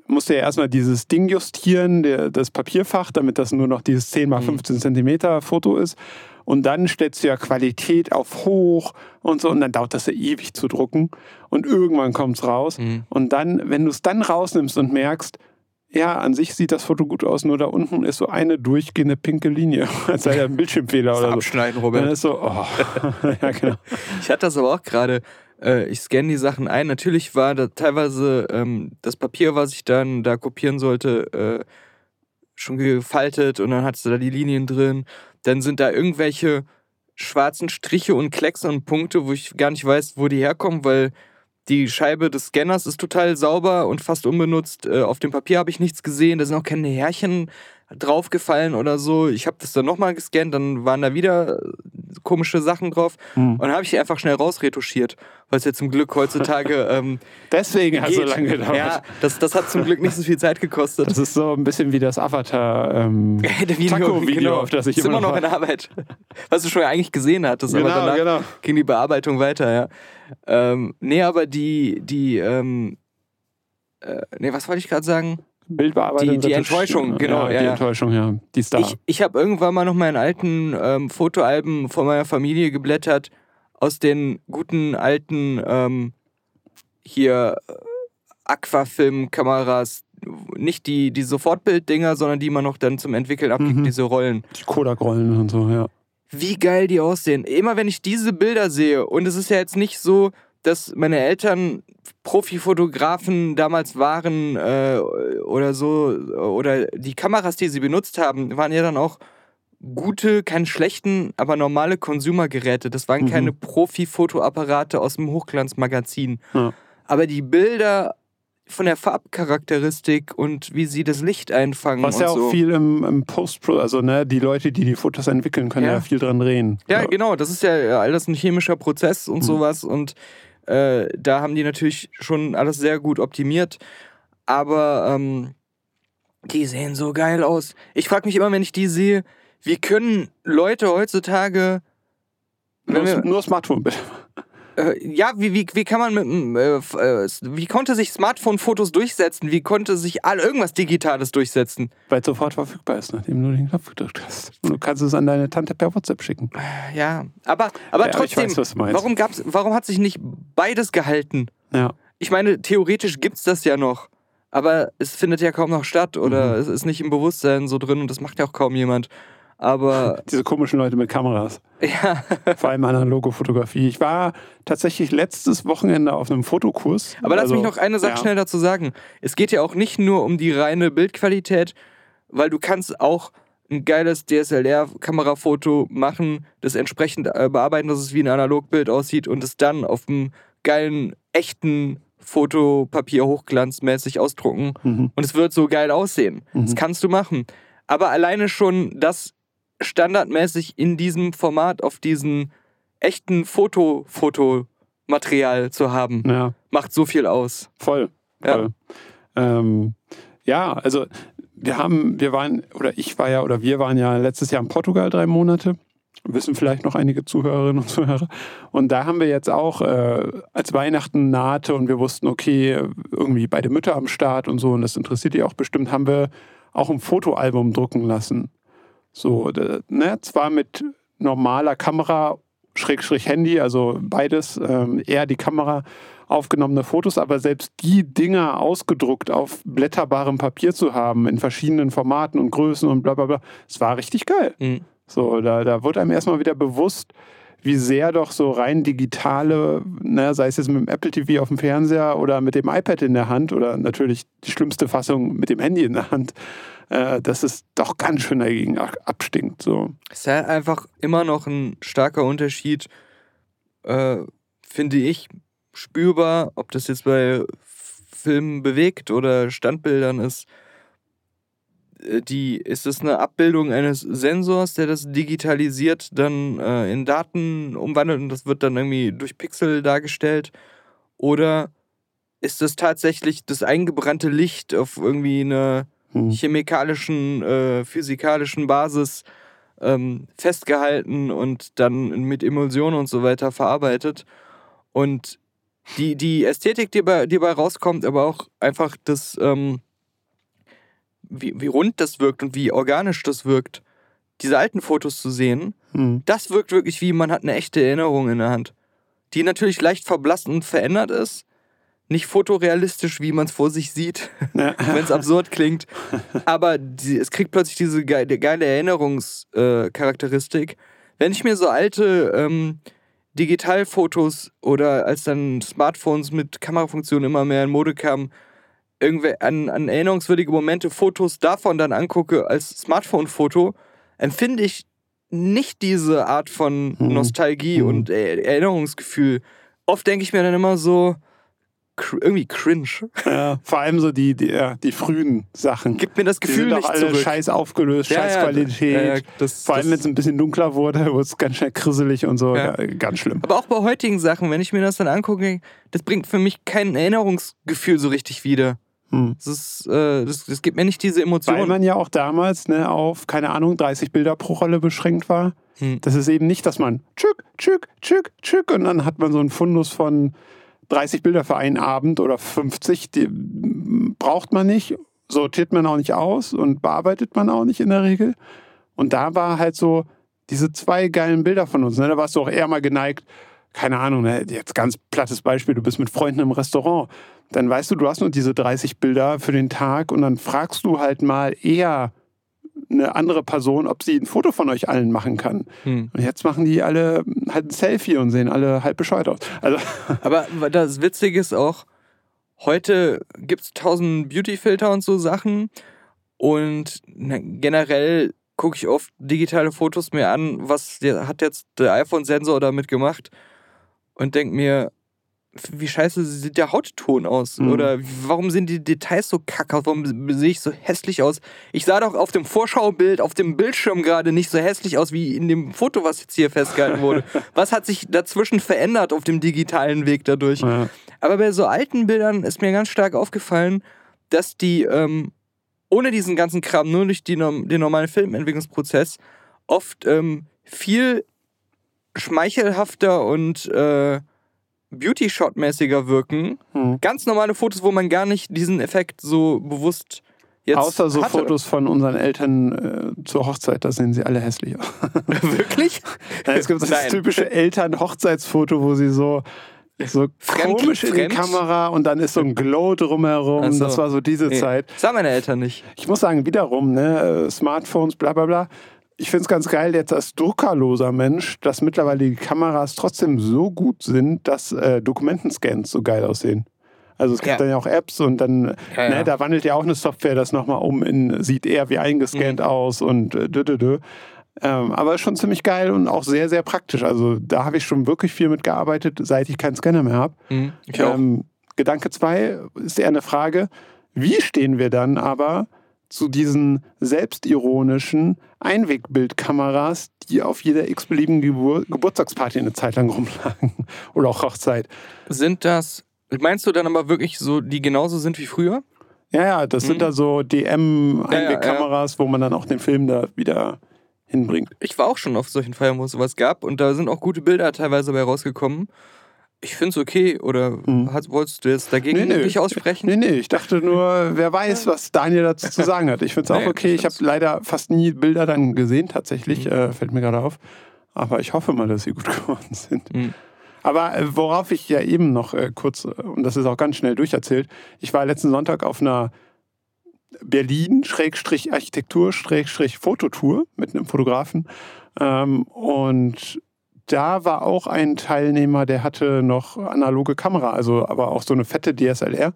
musst du ja erstmal dieses Ding justieren, der, das Papierfach, damit das nur noch dieses 10 Mhm. mal 15 Zentimeter Foto ist. Und dann stellst du ja Qualität auf hoch und so. Und dann dauert das ja ewig zu drucken. Und irgendwann kommt es raus. Mhm. Und dann, wenn du es dann rausnimmst und merkst, ja, an sich sieht das Foto gut aus, nur da unten ist so eine durchgehende pinke Linie, als sei da ein Bildschirmfehler oder so. Abschneiden, Dann Robert. ist so, oh. ja, genau. Ich hatte das aber auch gerade. Äh, ich scanne die Sachen ein. Natürlich war da teilweise ähm, das Papier, was ich dann da kopieren sollte, äh, schon gefaltet und dann hattest du da die Linien drin. Dann sind da irgendwelche schwarzen Striche und Klecks und Punkte, wo ich gar nicht weiß, wo die herkommen, weil die Scheibe des Scanners ist total sauber und fast unbenutzt. Äh, auf dem Papier habe ich nichts gesehen. Da sind auch keine Härchen draufgefallen oder so. Ich habe das dann nochmal gescannt, dann waren da wieder komische Sachen drauf. Hm. Und dann habe ich die einfach schnell rausretuschiert, weil es ja zum Glück heutzutage ähm, Deswegen hat es so lange gedauert. Ja, das, das hat zum Glück nicht so viel Zeit gekostet. Das ist so ein bisschen wie das Avatar ähm, Video- Taco-Video, genau. auf das ich ist immer noch in warte. Arbeit. Was du schon eigentlich gesehen hattest, aber Genau, danach genau. ging die Bearbeitung weiter, ja. Ähm, nee, aber die, die, ähm, äh, nee, was wollte ich gerade sagen? Bildbearbeitung. Die- die Enttäuschung, genau, Ja, ja, die. Enttäuschung, ja. Die ist da. Ich, ich habe irgendwann mal noch meinen alten ähm, Fotoalben von meiner Familie geblättert, aus den guten alten ähm, hier äh, Aquafilm-Kameras. Nicht die, die Sofortbilddinger, sondern die man noch dann zum Entwickeln abgibt, Mhm. diese Rollen. die Kodak-Rollen und so, ja. Wie geil die aussehen. Immer wenn ich diese Bilder sehe, und es ist ja jetzt nicht so, dass meine Eltern Profifotografen damals waren äh, oder so, oder die Kameras, die sie benutzt haben, waren ja dann auch gute, keine schlechten, aber normale Consumergeräte. Das waren Mhm. keine Profi-Fotoapparate aus dem Hochglanzmagazin. Ja. Aber die Bilder von der Farbcharakteristik und wie sie das Licht einfangen Was ja auch so. viel im, im Post-Pro, also ne, die Leute, die die Fotos entwickeln, können ja, Ja. viel dran drehen. Ja, genau. Das ist ja alles ein chemischer Prozess und Mhm. sowas. Und äh, da haben die natürlich schon alles sehr gut optimiert. Aber ähm, die sehen so geil aus. Ich frage mich immer, wenn ich die sehe, wie können Leute heutzutage. Nur, wir, nur Smartphone, bitte. Äh, ja, wie, wie, wie kann man mit äh, äh, wie konnte sich Smartphone-Fotos durchsetzen? Wie konnte sich all irgendwas Digitales durchsetzen? Weil es sofort verfügbar ist, nachdem du den Knopf gedrückt hast. Und du kannst es an deine Tante per WhatsApp schicken. Ja, aber, aber Ja, trotzdem, weiß, du meinst. warum, gab's, warum hat sich nicht beides gehalten? Ja. Ich meine, theoretisch gibt's das ja noch, aber es findet ja kaum noch statt oder Mhm. es ist nicht im Bewusstsein so drin und das macht ja auch kaum jemand. Aber Diese komischen Leute mit Kameras. ja, Vor allem analoge Fotografie. Ich war tatsächlich letztes Wochenende auf einem Fotokurs. aber lass Also, mich noch eine Sache ja. schnell dazu sagen. Es geht ja auch nicht nur um die reine Bildqualität, weil du kannst auch ein geiles DSLR-Kamerafoto machen, das entsprechend äh, bearbeiten, dass es wie ein Analogbild aussieht und es dann auf einem geilen, echten Fotopapier hochglanzmäßig ausdrucken Mhm. und es wird so geil aussehen. Das Mhm. kannst du machen. Aber alleine schon das standardmäßig in diesem Format auf diesen echten Foto Fotomaterial zu haben, Ja, macht so viel aus. voll. Ja. voll. Ähm, ja, also wir haben, wir waren, oder ich war ja, oder wir waren ja letztes Jahr in Portugal drei Monate. Wissen vielleicht noch einige Zuhörerinnen und Zuhörer. Und da haben wir jetzt auch, äh, als Weihnachten nahte und wir wussten, okay, irgendwie beide Mütter am Start und so, und das interessiert die auch bestimmt, haben wir auch ein Fotoalbum drucken lassen. So, ne, zwar mit normaler Kamera, Schrägstrich Handy, also beides, ähm, eher die Kamera aufgenommene Fotos, aber selbst die Dinger ausgedruckt auf blätterbarem Papier zu haben, in verschiedenen Formaten und Größen und bla bla bla, es war richtig geil. Mhm. So, da, da wird einem erstmal wieder bewusst, wie sehr doch so rein digitale, ne, sei es jetzt mit dem Apple TV auf dem Fernseher oder mit dem iPad in der Hand oder natürlich die schlimmste Fassung mit dem Handy in der Hand, äh, dass es doch ganz schön dagegen ab- abstinkt. So. Es ist halt einfach immer noch ein starker Unterschied, äh, finde ich, spürbar, ob das jetzt bei Filmen bewegt oder Standbildern ist. äh, die, ist es eine Abbildung eines Sensors, der das digitalisiert, dann äh, in Daten umwandelt und das wird dann irgendwie durch Pixel dargestellt? Oder ist das tatsächlich das eingebrannte Licht auf irgendwie einer Hm. chemikalischen, äh, physikalischen Basis ähm, festgehalten und dann mit Emulsion und so weiter verarbeitet? Und die, die Ästhetik, die bei, die bei rauskommt, aber auch einfach das, ähm, wie, wie rund das wirkt und wie organisch das wirkt, diese alten Fotos zu sehen, Hm. das wirkt wirklich wie, man hat eine echte Erinnerung in der Hand. Die natürlich leicht verblasst und verändert ist. Nicht fotorealistisch, wie man es vor sich sieht, Ja. wenn es absurd klingt. Aber die, es kriegt plötzlich diese geile, geile Erinnerungscharakteristik. Äh. Wenn ich mir so alte ähm, Digitalfotos oder als dann Smartphones mit Kamerafunktionen immer mehr in Mode kamen, irgendwelche an, an erinnerungswürdige Momente, Fotos davon dann angucke als Smartphone-Foto, empfinde ich nicht diese Art von Mhm. Nostalgie Mhm. und Erinnerungsgefühl. Oft denke ich mir dann immer so, irgendwie cringe. Ja, vor allem so die, die, ja, die frühen Sachen. Gibt mir das die Gefühl sind doch nicht alle zurück. scheiß aufgelöst, scheiß Qualität. ja, ja, das, Vor allem, wenn es ein bisschen dunkler wurde, wurde es ganz schnell krisselig und so. Ja. Ja, ganz schlimm. aber auch bei heutigen Sachen, wenn ich mir das dann angucke, das bringt für mich kein Erinnerungsgefühl so richtig wieder. Hm. Das, ist, äh, das, das gibt mir nicht diese Weil Emotion. man ja auch damals ne, auf, keine Ahnung, 30 Bilder pro Rolle beschränkt war. Hm. Das ist eben nicht, dass man tschück, tschück, tschück, tschück und dann hat man so einen Fundus von 30 Bilder für einen Abend oder 50. Die braucht man nicht, sortiert man auch nicht aus und bearbeitet man auch nicht in der Regel. Und da war halt so diese zwei geilen Bilder von uns. Ne? Da warst du auch eher mal geneigt, keine Ahnung, ne? jetzt ganz plattes Beispiel, du bist mit Freunden im Restaurant. Dann weißt du, du hast nur diese 30 Bilder für den Tag und dann fragst du halt mal eher eine andere Person, ob sie ein Foto von euch allen machen kann. Hm. Und jetzt machen die alle halt ein Selfie und sehen alle halb bescheuert aus. Also, Aber das Witzige ist auch, heute gibt es tausend Beauty-Filter und so Sachen. Und generell gucke ich oft digitale Fotos mir an, was hat jetzt der iPhone-Sensor damit gemacht. Und denke mir, wie scheiße sieht der Hautton aus? Mhm. Oder warum sind die Details so kacke? aus? Warum sehe ich so hässlich aus? Ich sah doch auf dem Vorschaubild, auf dem Bildschirm gerade nicht so hässlich aus wie in dem Foto, was jetzt hier festgehalten wurde. was hat sich dazwischen verändert auf dem digitalen Weg dadurch? ja. Aber bei so alten Bildern ist mir ganz stark aufgefallen, dass die ähm, ohne diesen ganzen Kram, nur durch die, den normalen Filmentwicklungsprozess, oft ähm, viel schmeichelhafter und äh, Beauty-Shot-mäßiger wirken. Hm. Ganz normale Fotos, wo man gar nicht diesen Effekt so bewusst jetzt Außer so hatte. Fotos von unseren Eltern äh, zur Hochzeit, da sehen sie alle hässlich aus. Wirklich? Ja, es gibt das Nein. typische Eltern-Hochzeitsfoto, wo sie so, so Fremd- komisch in die? Kamera und dann ist so ein Glow drumherum. Ach so. Das war so diese Nee, Zeit. Das haben meine Eltern nicht. Ich muss sagen, wiederum, ne, äh, Smartphones, bla bla bla. Ich finde es ganz geil, jetzt als druckerloser Mensch, dass mittlerweile die Kameras trotzdem so gut sind, dass äh, Dokumentenscans so geil aussehen. Also es gibt Ja. dann ja auch Apps und dann, Ja, ne, ja. da wandelt ja auch eine Software das nochmal um in, sieht eher wie eingescannt Mhm. aus und äh, dö, dö, dö. Ähm, aber ist schon ziemlich geil und auch sehr, sehr praktisch. Also da habe ich schon wirklich viel mitgearbeitet, seit ich keinen Scanner mehr habe. Mhm. Ähm, Gedanke 2 ist eher eine Frage, wie stehen wir dann aber zu diesen selbstironischen Einwegbildkameras, die auf jeder x-beliebigen Gebur Geburtstagsparty eine Zeit lang rumlagen oder auch Hochzeit? Sind das, meinst du dann aber wirklich so, die genauso sind wie früher? Ja, ja, das sind Mhm. da so DM-Einwegkameras, wo man dann auch den Film da wieder hinbringt. Ich war auch schon auf solchen Feiern, wo es sowas gab und da sind auch gute Bilder teilweise bei rausgekommen. Ich finde es okay. Oder Mhm. wolltest du jetzt dagegen Nee, nee. dich aussprechen? Nee, nee, ich dachte nur, wer weiß, was Daniel dazu zu sagen hat. Ich finde es auch Nee, okay. ich habe leider fast nie Bilder dann gesehen, tatsächlich, Mhm. äh, fällt mir gerade auf. Aber ich hoffe mal, dass sie gut geworden sind. Mhm. Aber äh, worauf ich ja eben noch äh, kurz, äh, und das ist auch ganz schnell durcherzählt, ich war letzten Sonntag auf einer Berlin-Architektur-Fototour mit einem Fotografen. Ähm, und da war auch ein Teilnehmer, der hatte noch analoge Kamera, also aber auch so eine fette DSLR.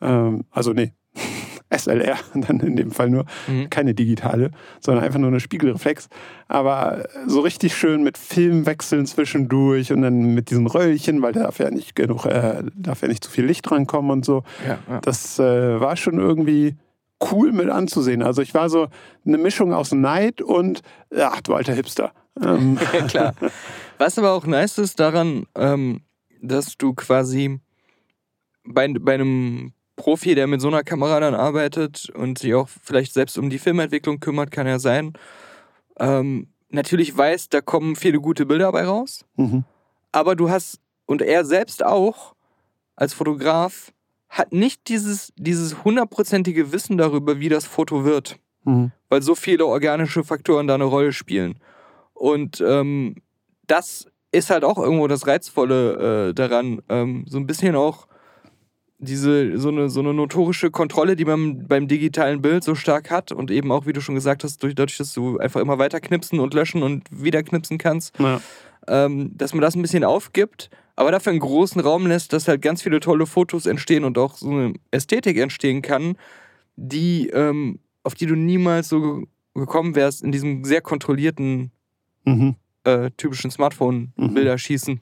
Ähm, also nee, SLR dann in dem Fall nur, Mhm. keine digitale, sondern einfach nur eine Spiegelreflex. Aber so richtig schön mit Filmwechseln zwischendurch und dann mit diesen Röllchen, weil da darf ja nicht genug, äh, darf ja nicht zu viel Licht rankommen und so. Ja, ja. Das äh, war schon irgendwie cool mit anzusehen. Also ich war so eine Mischung aus Neid und, ach du alter Hipster. Ähm, Ja, klar. Was aber auch nice ist daran, ähm, dass du quasi bei, bei einem Profi, der mit so einer Kamera dann arbeitet und sich auch vielleicht selbst um die Filmentwicklung kümmert, kann ja sein, ähm, natürlich weiß, da kommen viele gute Bilder bei raus. mhm. Aber du hast, und er selbst auch, als Fotograf, hat nicht dieses, dieses hundertprozentige Wissen darüber, wie das Foto wird Mhm. weil so viele organische Faktoren da eine Rolle spielen. Und ähm, das ist halt auch irgendwo das Reizvolle äh, daran, ähm, so ein bisschen auch diese, so eine, so eine notorische Kontrolle, die man beim digitalen Bild so stark hat und eben auch, wie du schon gesagt hast, durch, dadurch, dass du einfach immer weiter knipsen und löschen und wieder knipsen kannst, Ja. ähm, dass man das ein bisschen aufgibt, aber dafür einen großen Raum lässt, dass halt ganz viele tolle Fotos entstehen und auch so eine Ästhetik entstehen kann, die, ähm, auf die du niemals so ge- gekommen wärst in diesem sehr kontrollierten, Mhm. äh, typischen Smartphone-Bilder schießen.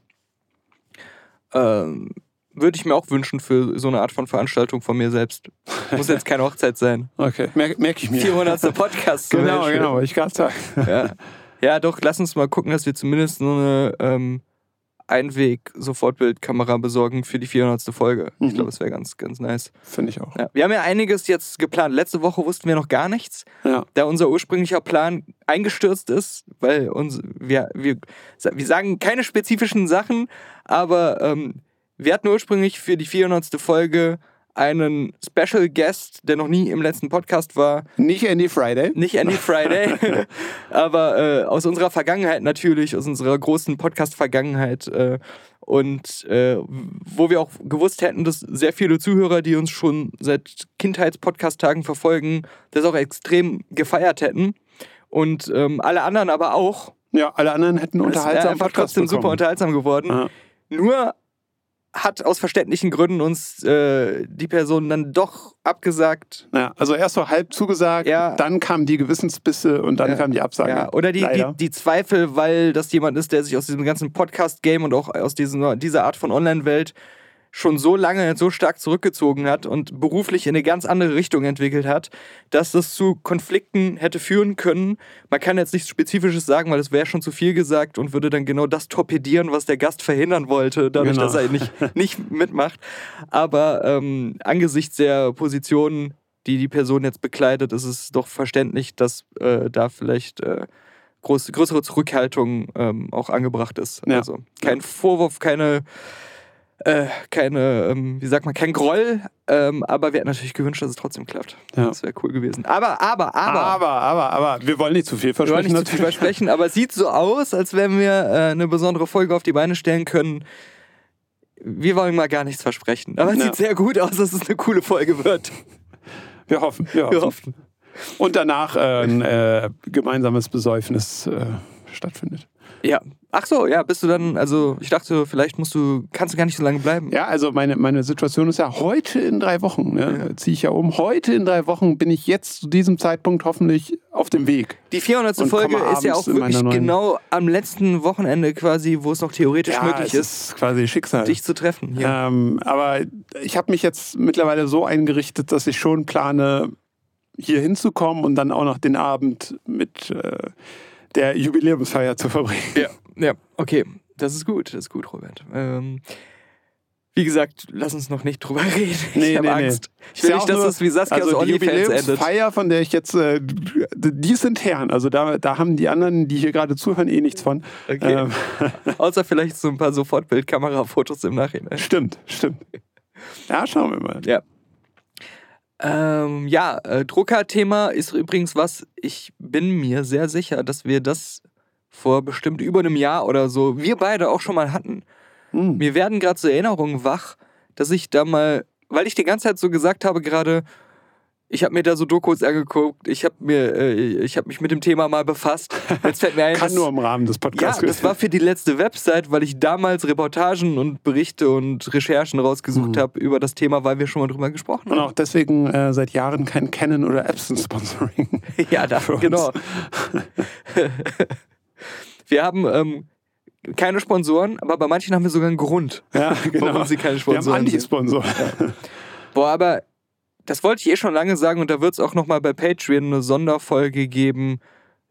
Ähm, würde ich mir auch wünschen für so eine Art von Veranstaltung von mir selbst. Muss jetzt keine Hochzeit sein. Okay, merke merk ich mir. 400. Podcast. Genau, genau, ich gerade sagen. Ja. ja, doch, lass uns mal gucken, dass wir zumindest so eine ähm, Einweg-Sofortbildkamera besorgen für die 400. Folge. Ich Mhm. glaube, das wäre ganz, ganz nice. Finde ich auch. Ja. Wir haben ja einiges jetzt geplant. Letzte Woche wussten wir noch gar nichts, Ja. da unser ursprünglicher Plan eingestürzt ist, weil uns, wir, wir, wir sagen keine spezifischen Sachen, aber ähm, wir hatten ursprünglich für die 400. Folge einen Special Guest, der noch nie im letzten Podcast war, Nicht Andy Friday. nicht Andy Friday, aber äh, aus unserer Vergangenheit natürlich, aus unserer großen Podcast-Vergangenheit. Äh, und äh, wo wir auch gewusst hätten, dass sehr viele Zuhörer, die uns schon seit Kindheits-Podcast-Tagen verfolgen, das auch extrem gefeiert hätten. Und ähm, alle anderen aber auch. Ja, alle anderen hätten Es wäre unterhaltsam einfach Podcast trotzdem super bekommen. unterhaltsam geworden. Ja. Nur hat aus verständlichen Gründen uns äh, die Person dann doch abgesagt. Ja, also erst so halb zugesagt, Ja. dann kamen die Gewissensbisse und dann Ja. kam die Absage. Ja, oder die, die, die Zweifel, weil das jemand ist, der sich aus diesem ganzen Podcast-Game und auch aus diesem, dieser Art von Online-Welt schon so lange, so stark zurückgezogen hat und beruflich in eine ganz andere Richtung entwickelt hat, dass das zu Konflikten hätte führen können. Man kann jetzt nichts Spezifisches sagen, weil es wäre schon zu viel gesagt und würde dann genau das torpedieren, was der Gast verhindern wollte, dadurch, Genau. dass er nicht, nicht mitmacht. Aber ähm, angesichts der Positionen, die die Person jetzt bekleidet, ist es doch verständlich, dass äh, da vielleicht äh, groß, größere Zurückhaltung ähm, auch angebracht ist. Ja. Also kein Vorwurf, keine, äh, keine, ähm, wie sagt man, kein Groll, ähm, aber wir hätten natürlich gewünscht, dass es trotzdem klappt. Ja. Das wäre cool gewesen. Aber, aber, aber. aber, aber, aber, wir wollen nicht zu viel wir wollen versprechen. nicht zu viel versprechen, aber es sieht so aus, als wenn wir äh, eine besondere Folge auf die Beine stellen können. Wir wollen mal gar nichts versprechen. Aber es Ja. sieht sehr gut aus, dass es eine coole Folge wird. Wir hoffen, wir hoffen. Wir hoffen. Und danach äh, ein äh, gemeinsames Besäufnis äh, stattfindet. Ja. Ach so, ja, bist du dann, also ich dachte, vielleicht musst du, kannst du gar nicht so lange bleiben. Ja, also meine, meine Situation ist ja heute in drei Wochen, ne, ziehe ich ja um. Heute in drei Wochen bin ich jetzt zu diesem Zeitpunkt hoffentlich auf dem Weg. Die 400. Und Folge ist ja auch wirklich genau am letzten Wochenende quasi, wo es noch theoretisch möglich es ist, ist quasi Schicksal. dich zu treffen. Hier. Ähm, aber ich habe mich jetzt mittlerweile so eingerichtet, dass ich schon plane, hier hinzukommen und dann auch noch den Abend mit äh, der Jubiläumsfeier zu verbringen. Ja, ja, okay. Das ist gut, das ist gut, Robert. Ähm, wie gesagt, lass uns noch nicht drüber reden. Nee, ich habe nee, nee. Angst. Ich Ist will nicht, dass nur- es wie Saskias Also die OnlyFans endet. Jubiläumsfeier, von der ich jetzt, äh, die ist intern. Also da, da haben die anderen, die hier gerade zuhören, eh nichts von. Okay. Ähm, Außer vielleicht so ein paar Sofortbildkamerafotos im Nachhinein. stimmt, stimmt. Ja, schauen wir mal. Ja. Ähm, ja, äh, Drucker-Thema ist übrigens was, ich bin mir sehr sicher, dass wir das vor bestimmt über einem Jahr oder so, wir beide auch schon mal hatten. Hm. Mir werden gerade so Erinnerungen wach, dass ich da mal, weil ich die ganze Zeit so gesagt habe gerade, ich habe mir da so Dokus angeguckt, ich habe mir, äh, ich habe mich mit dem Thema mal befasst. Jetzt fällt mir ein, Kann nur im Rahmen des ja, Podcasts das war für die letzte Website, weil ich damals Reportagen und Berichte und Recherchen rausgesucht Mhm. habe über das Thema, weil wir schon mal drüber gesprochen Und haben. auch deswegen äh, seit Jahren kein Canon oder Epson-Sponsoring. Ja, da, genau. wir haben ähm, keine Sponsoren, aber bei manchen haben wir sogar einen Grund. Ja, genau. Warum sie keine Wir haben Sponsoren sind. Anti-Sponsor. Boah, aber das wollte ich eh schon lange sagen und da wird es auch nochmal bei Patreon eine Sonderfolge geben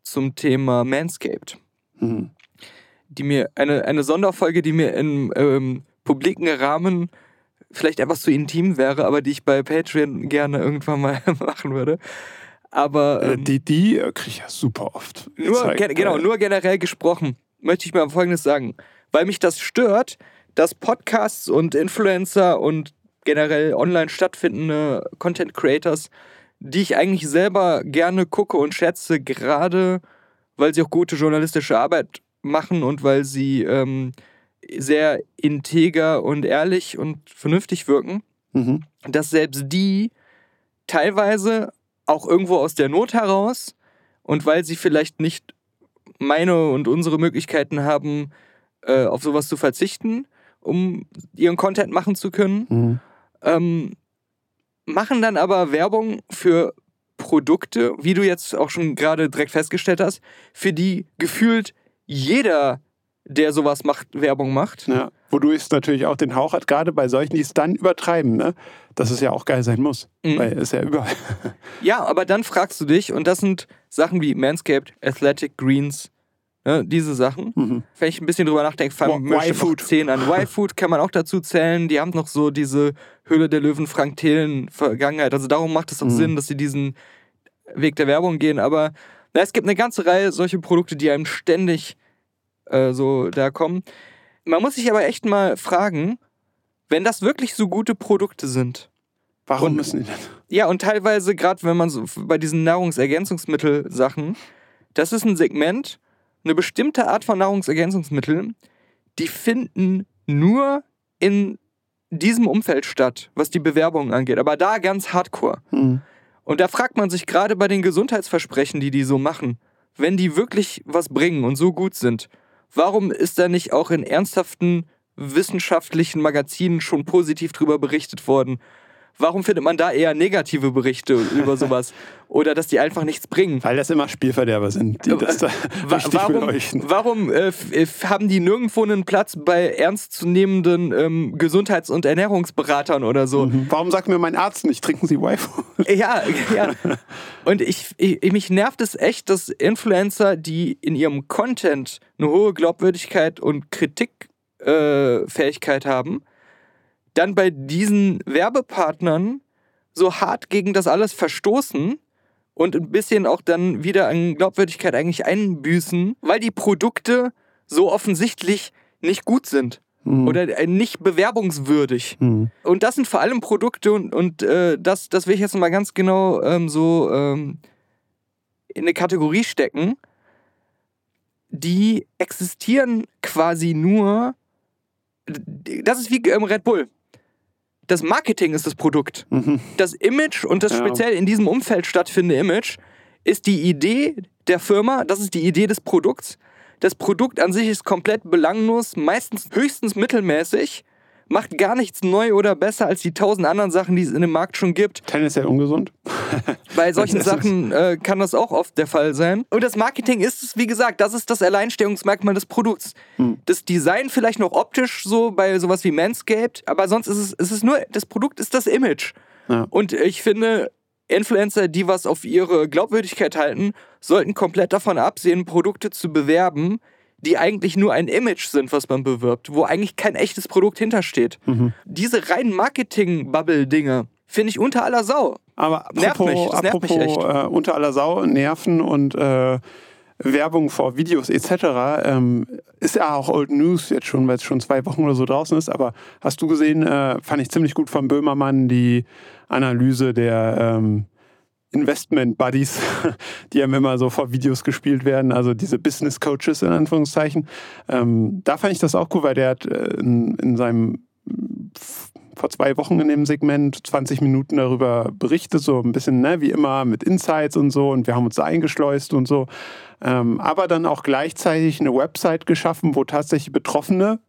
zum Thema Manscaped. Mhm. Die mir, eine, eine Sonderfolge, die mir im ähm, publiken Rahmen vielleicht etwas zu intim wäre, aber die ich bei Patreon gerne irgendwann mal machen würde. Aber Äh, ähm, die die äh, kriege ich ja super oft. nur, gen genau, äh, nur generell gesprochen, möchte ich mal Folgendes sagen. Weil mich das stört, dass Podcasts und Influencer und generell online stattfindende Content Creators, die ich eigentlich selber gerne gucke und schätze, gerade weil sie auch gute journalistische Arbeit machen und weil sie ähm, sehr integer und ehrlich und vernünftig wirken, Mhm. dass selbst die teilweise auch irgendwo aus der Not heraus und weil sie vielleicht nicht meine und unsere Möglichkeiten haben, äh, auf sowas zu verzichten, um ihren Content machen zu können, Mhm. Ähm, machen dann aber Werbung für Produkte, wie du jetzt auch schon gerade direkt festgestellt hast, für die gefühlt jeder, der sowas macht, Werbung macht. Ja. Wodurch es natürlich auch den Hauch hat, gerade bei solchen, die es dann übertreiben, ne? dass es ja auch geil sein muss. Mhm. Weil es ja überall. Ja, aber dann fragst du dich, und das sind Sachen wie Manscaped, Athletic Greens, ne, diese Sachen. Mhm. Wenn ich ein bisschen drüber nachdenke, Y-Food. noch 10 an. Y-Food kann man auch dazu zählen. Die haben noch so diese Höhle der Löwen Frank Thelen Vergangenheit. Also darum macht es auch Mhm. Sinn, dass sie diesen Weg der Werbung gehen. Aber na, es gibt eine ganze Reihe solche Produkte, die einem ständig äh, so da kommen. Man muss sich aber echt mal fragen, wenn das wirklich so gute Produkte sind, Warum Und- müssen die denn? ja, und teilweise, gerade wenn man so bei diesen Nahrungsergänzungsmittel-Sachen, das ist ein Segment, eine bestimmte Art von Nahrungsergänzungsmitteln, die finden nur in diesem Umfeld statt, was die Bewerbung angeht. Aber da ganz hardcore. Mhm. Und da fragt man sich gerade bei den Gesundheitsversprechen, die die so machen, wenn die wirklich was bringen und so gut sind, warum ist da nicht auch in ernsthaften wissenschaftlichen Magazinen schon positiv drüber berichtet worden? Warum findet man da eher negative Berichte über sowas? Oder dass die einfach nichts bringen? Weil das immer Spielverderber sind, die das da richtig warum beleuchten. warum äh, äh, haben die nirgendwo einen Platz bei ernstzunehmenden ähm, Gesundheits- und Ernährungsberatern oder so? Mhm. Warum sagt mir mein Arzt nicht, trinken Sie Wi-Fi? Ja, ja. Und ich, ich, mich nervt es echt, dass Influencer, die in ihrem Content eine hohe Glaubwürdigkeit und Kritikfähigkeit äh, Fähigkeit haben, dann bei diesen Werbepartnern so hart gegen das alles verstoßen und ein bisschen auch dann wieder an Glaubwürdigkeit eigentlich einbüßen, weil die Produkte so offensichtlich nicht gut sind oder äh, nicht bewerbungswürdig. Mhm. Und das sind vor allem Produkte und, und äh, das, das will ich jetzt mal ganz genau ähm, so ähm, in eine Kategorie stecken. Die existieren quasi nur. Das ist wie ähm, Red Bull. Das Marketing ist das Produkt. Mhm. Das Image und das Ja. speziell in diesem Umfeld stattfindende Image ist die Idee der Firma, das ist die Idee des Produkts. Das Produkt an sich ist komplett belanglos, meistens höchstens mittelmäßig, macht gar nichts neu oder besser als die tausend anderen Sachen, die es in dem Markt schon gibt. Tendenziell ungesund. Bei solchen Sachen äh, kann das auch oft der Fall sein. Und das Marketing ist es, wie gesagt, das ist das Alleinstellungsmerkmal des Produkts. Hm. Das Design vielleicht noch optisch so bei sowas wie Manscaped, aber sonst ist es, es ist nur, das Produkt ist das Image. Ja. Und ich finde, Influencer, die was auf ihre Glaubwürdigkeit halten, sollten komplett davon absehen, Produkte zu bewerben, die eigentlich nur ein Image sind, was man bewirbt, wo eigentlich kein echtes Produkt hintersteht. Mhm. Diese reinen Marketing-Bubble-Dinge finde ich unter aller Sau. Aber Nervt apropos, mich, das nervt mich apropos echt. Äh, unter aller Sau, Nerven und äh, Werbung vor Videos etc. Ähm, ist ja auch Old News jetzt schon, weil es schon zwei Wochen oder so draußen ist. Aber hast du gesehen, äh, fand ich ziemlich gut von Böhmermann die Analyse der ähm, Investment Buddies, die haben immer so vor Videos gespielt werden, also diese Business Coaches in Anführungszeichen. Ähm, da fand ich das auch cool, weil der hat äh, in, in seinem vor zwei Wochen in dem Segment 20 Minuten darüber berichtet, so ein bisschen ne, wie immer mit Insights und so und wir haben uns da eingeschleust und so. Ähm, aber dann auch gleichzeitig eine Website geschaffen, wo tatsächlich Betroffene,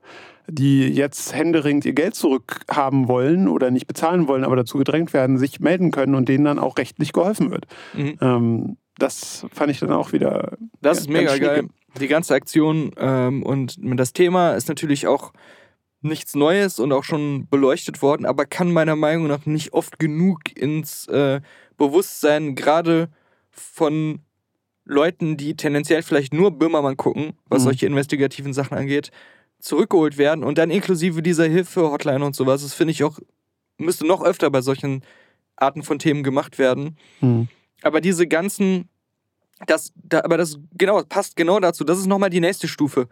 die jetzt händeringend ihr Geld zurückhaben wollen oder nicht bezahlen wollen, aber dazu gedrängt werden, sich melden können und denen dann auch rechtlich geholfen wird. Mhm. Ähm, das fand ich dann auch wieder. Das ja, ist mega geil. Die ganze Aktion ähm, und das Thema ist natürlich auch nichts Neues und auch schon beleuchtet worden, aber kann meiner Meinung nach nicht oft genug ins äh, Bewusstsein gerade von Leuten, die tendenziell vielleicht nur Böhmermann gucken, was Mhm. solche investigativen Sachen angeht, zurückgeholt werden und dann inklusive dieser Hilfe-Hotline und sowas. Das finde ich auch, müsste noch öfter bei solchen Arten von Themen gemacht werden. Mhm. Aber diese ganzen, das, da, aber das genau passt genau dazu. Das ist nochmal die nächste Stufe.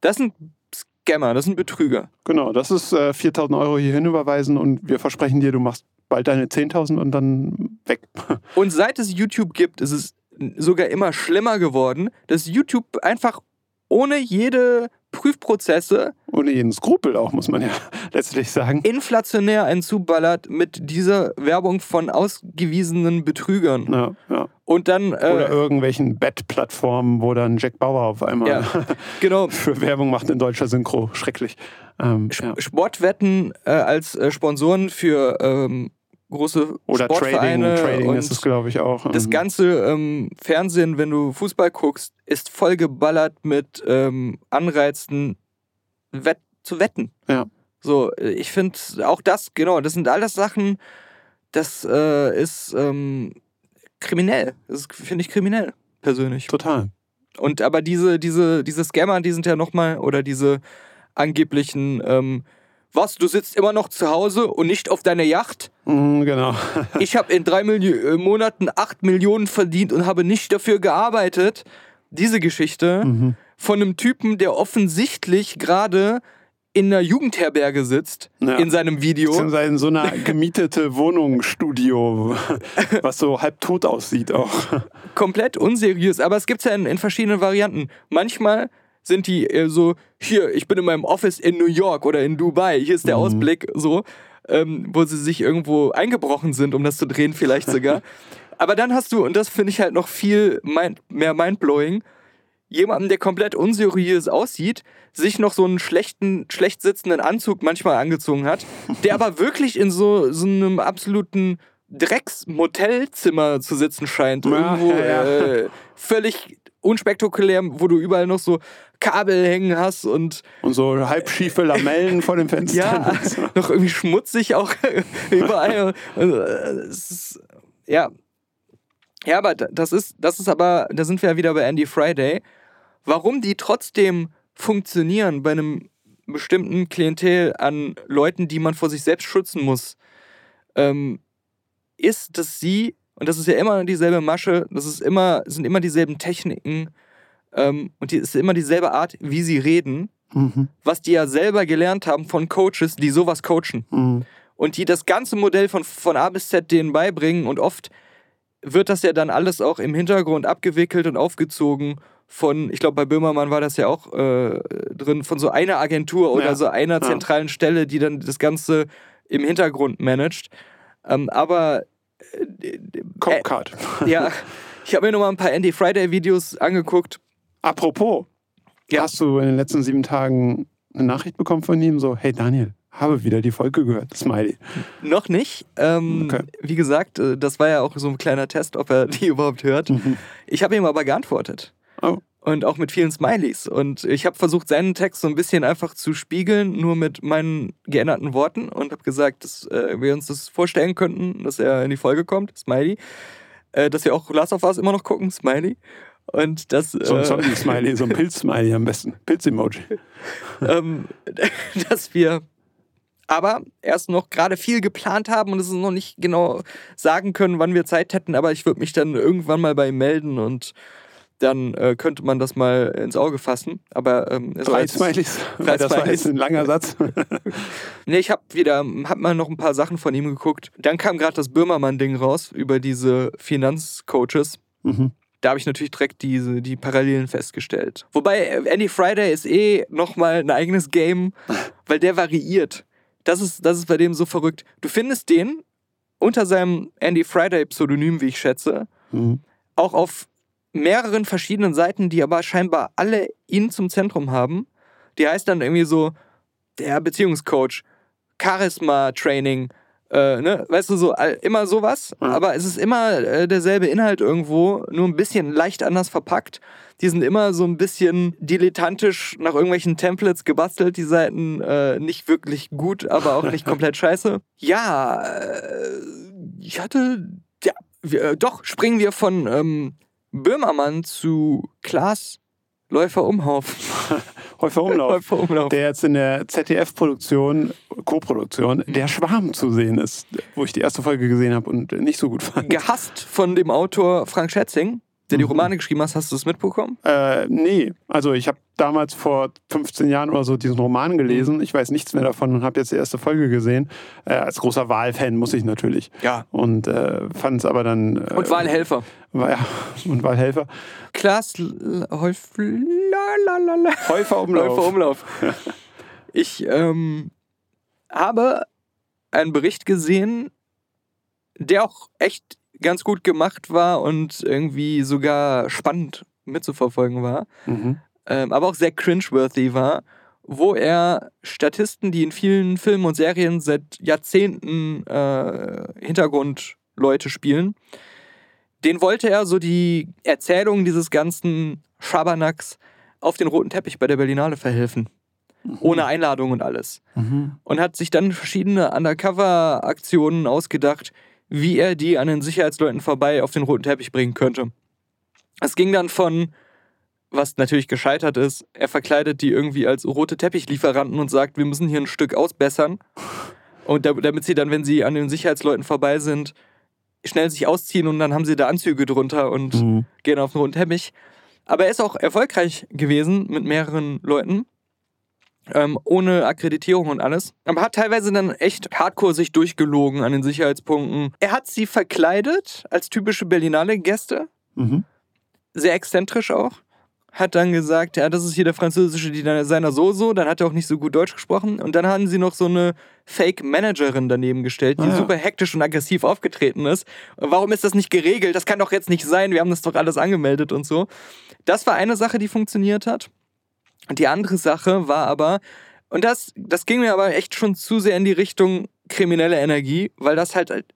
Das sind Scammer, das sind Betrüger. Genau, das ist äh, 4000 Euro hierhin überweisen und wir versprechen dir, du machst bald deine 10.000 und dann weg. Und seit es YouTube gibt, ist es sogar immer schlimmer geworden, dass YouTube einfach ohne jede Prüfprozesse Ohne jeden Skrupel auch, muss man ja letztlich sagen. inflationär einen zuballert mit dieser Werbung von ausgewiesenen Betrügern. Ja, ja. Und dann, Oder äh, irgendwelchen Bettplattformen, wo dann Jack Bauer auf einmal ja, genau, für Werbung macht in deutscher Synchro. Schrecklich. Ähm, ja. Sportwetten äh, als äh, Sponsoren für ähm, große Oder Trading, Sportvereine Trading und ist es, glaube ich, auch. das Ähm, ganze ähm, Fernsehen, wenn du Fußball guckst, ist voll geballert mit ähm, Anreizen wett zu wetten. Ja. So, ich finde auch das, genau, das sind alles Sachen, das äh, ist ähm, kriminell. Das finde ich kriminell, persönlich. Total. Und aber diese, diese, diese Scammer, die sind ja nochmal, oder diese angeblichen, ähm, was, du sitzt immer noch zu Hause und nicht auf deiner Yacht? Mhm, genau. Ich habe in drei Milli äh, Monaten acht Millionen verdient und habe nicht dafür gearbeitet. Diese Geschichte Mhm. von einem Typen, der offensichtlich gerade in einer Jugendherberge sitzt, Ja. in seinem Video. Beziehungsweise in so einer gemietete Wohnungsstudio, was so halb tot aussieht auch. komplett unseriös, aber es gibt ja in, in verschiedenen Varianten. Manchmal sind die äh, so, hier, ich bin in meinem Office in New York oder in Dubai, hier ist der Ausblick, so, ähm, wo sie sich irgendwo eingebrochen sind, um das zu drehen, vielleicht sogar. aber dann hast du, und das finde ich halt noch viel mind, mehr mindblowing, jemanden, der komplett unseriös aussieht, sich noch so einen schlechten, schlecht sitzenden Anzug manchmal angezogen hat, der aber wirklich in so, so einem absoluten Drecksmotelzimmer zu sitzen scheint. Ja, Irgendwo ja, ja. Äh, völlig unspektakulär, wo du überall noch so Kabel hängen hast und Und so halb schiefe Lamellen vor den Fenstern. ja, so. noch irgendwie schmutzig auch überall. Also, ist, ja. Ja, aber da- das ist, das ist aber, da sind wir ja wieder bei Andy Friday. Warum die trotzdem funktionieren bei einem bestimmten Klientel an Leuten, die man vor sich selbst schützen muss, ähm, ist, dass sie, und das ist ja immer dieselbe Masche, das ist immer, sind immer dieselben Techniken ähm, und die ist immer dieselbe Art, wie sie reden Mhm. was die ja selber gelernt haben von Coaches, die sowas coachen. Mhm. Und die das ganze Modell von, von A bis Z denen beibringen. Und oft wird das ja dann alles auch im Hintergrund abgewickelt und aufgezogen von, ich glaube, bei Böhmermann war das ja auch äh, drin, von so einer Agentur oder Ja. so einer zentralen Stelle, die dann das Ganze im Hintergrund managt. Ähm, aber äh, Copcard. ja, ich habe mir nochmal ein paar Andy Friday-Videos angeguckt. Apropos, Ja. hast du in den letzten sieben Tagen eine Nachricht bekommen von ihm? So, hey Daniel, habe wieder die Folge gehört. Smiley. Noch nicht. Ähm, Okay. Wie gesagt, äh, das war ja auch so ein kleiner Test, ob er die überhaupt hört. Ich habe ihm aber geantwortet. Oh. Und auch mit vielen Smileys. Und ich habe versucht, seinen Text so ein bisschen einfach zu spiegeln, nur mit meinen geänderten Worten. Und habe gesagt, dass äh, wir uns das vorstellen könnten, dass er in die Folge kommt. Smiley. Äh, dass wir auch Last of Us immer noch gucken. Smiley. Und das. So ein äh, Zombie-Smiley, so ein Pilz-Smiley am besten. Pilz-Emoji. ähm, dass wir aber erst noch gerade viel geplant haben und es ist noch nicht genau sagen können, wann wir Zeit hätten, aber ich würde mich dann irgendwann mal bei ihm melden und dann äh, könnte man das mal ins Auge fassen. Aber ähm, es war Drei jetzt- Smileys. Drei das war jetzt ein langer Satz. Nee, ich habe wieder, hab mal noch ein paar Sachen von ihm geguckt. Dann kam gerade das Böhmermann-Ding raus über diese Finanzcoaches. Mhm. Da habe ich natürlich direkt diese, die Parallelen festgestellt. Wobei äh, Andy Friday ist eh nochmal ein eigenes Game, weil der variiert. Das ist, das ist bei dem so verrückt. Du findest den unter seinem Andy Friday-Pseudonym, wie ich schätze, Mhm. auch auf mehreren verschiedenen Seiten, die aber scheinbar alle ihn zum Zentrum haben. Die heißt dann irgendwie so der Beziehungscoach, Charisma-Training, Äh, ne? Weißt du, so immer sowas, aber es ist immer äh, derselbe Inhalt irgendwo, nur ein bisschen leicht anders verpackt. Die sind immer so ein bisschen dilettantisch nach irgendwelchen Templates gebastelt, die Seiten äh, nicht wirklich gut, aber auch nicht komplett scheiße. Ja, äh, ich hatte, ja, wir, äh, doch, springen wir von ähm, Böhmermann zu Klaas Läufer Umhauf. Häufer Umlauf. Läufer Umlauf. der jetzt in der ZDF-Produktion, Co-Produktion. Der Schwarm zu sehen ist, wo ich die erste Folge gesehen habe und nicht so gut fand. Gehasst von dem Autor Frank Schätzing, der die Romane geschrieben hat. Hast du es mitbekommen? Äh, nee, also ich habe damals vor 15 Jahren oder so diesen Roman gelesen. Ich weiß nichts mehr davon und habe jetzt die erste Folge gesehen. Äh, als großer Wahlfan muss ich natürlich. Ja. Und äh, fand es aber dann. Äh, Und Wahlhelfer. War, ja, und Wahlhelfer. Klaas Häuf... Häufer Umlauf. Umlauf. Ich ähm, habe einen Bericht gesehen, der auch echt ganz gut gemacht war und irgendwie sogar spannend mitzuverfolgen war, Mhm. ähm, aber auch sehr cringeworthy war, wo er Statisten, die in vielen Filmen und Serien seit Jahrzehnten äh, Hintergrundleute spielen, den wollte er so die Erzählung dieses ganzen Schabernacks auf den roten Teppich bei der Berlinale verhelfen. Ohne Einladung und alles. Mhm. Und hat sich dann verschiedene Undercover-Aktionen ausgedacht, wie er die an den Sicherheitsleuten vorbei auf den roten Teppich bringen könnte. Es ging dann von, was natürlich gescheitert ist, er verkleidet die irgendwie als rote Teppichlieferanten und sagt, wir müssen hier ein Stück ausbessern. Und da- damit sie dann, wenn sie an den Sicherheitsleuten vorbei sind, schnell sich ausziehen und dann haben sie da Anzüge drunter und Mhm. gehen auf den roten Teppich. Aber er ist auch erfolgreich gewesen mit mehreren Leuten. Ähm, ohne Akkreditierung und alles. Aber hat teilweise dann echt hardcore sich durchgelogen an den Sicherheitspunkten. Er hat sie verkleidet als typische Berlinale Gäste. Mhm. Sehr exzentrisch auch. Hat dann gesagt, ja, das ist hier der französische Designer so so. Dann hat er auch nicht so gut Deutsch gesprochen. Und dann haben sie noch so eine Fake-Managerin daneben gestellt, die Ah, ja. super hektisch und aggressiv aufgetreten ist. Warum ist das nicht geregelt? Das kann doch jetzt nicht sein. Wir haben das doch alles angemeldet und so. Das war eine Sache, die funktioniert hat. Und die andere Sache war aber, und das, das ging mir aber echt schon zu sehr in die Richtung kriminelle Energie, weil das halt, halt,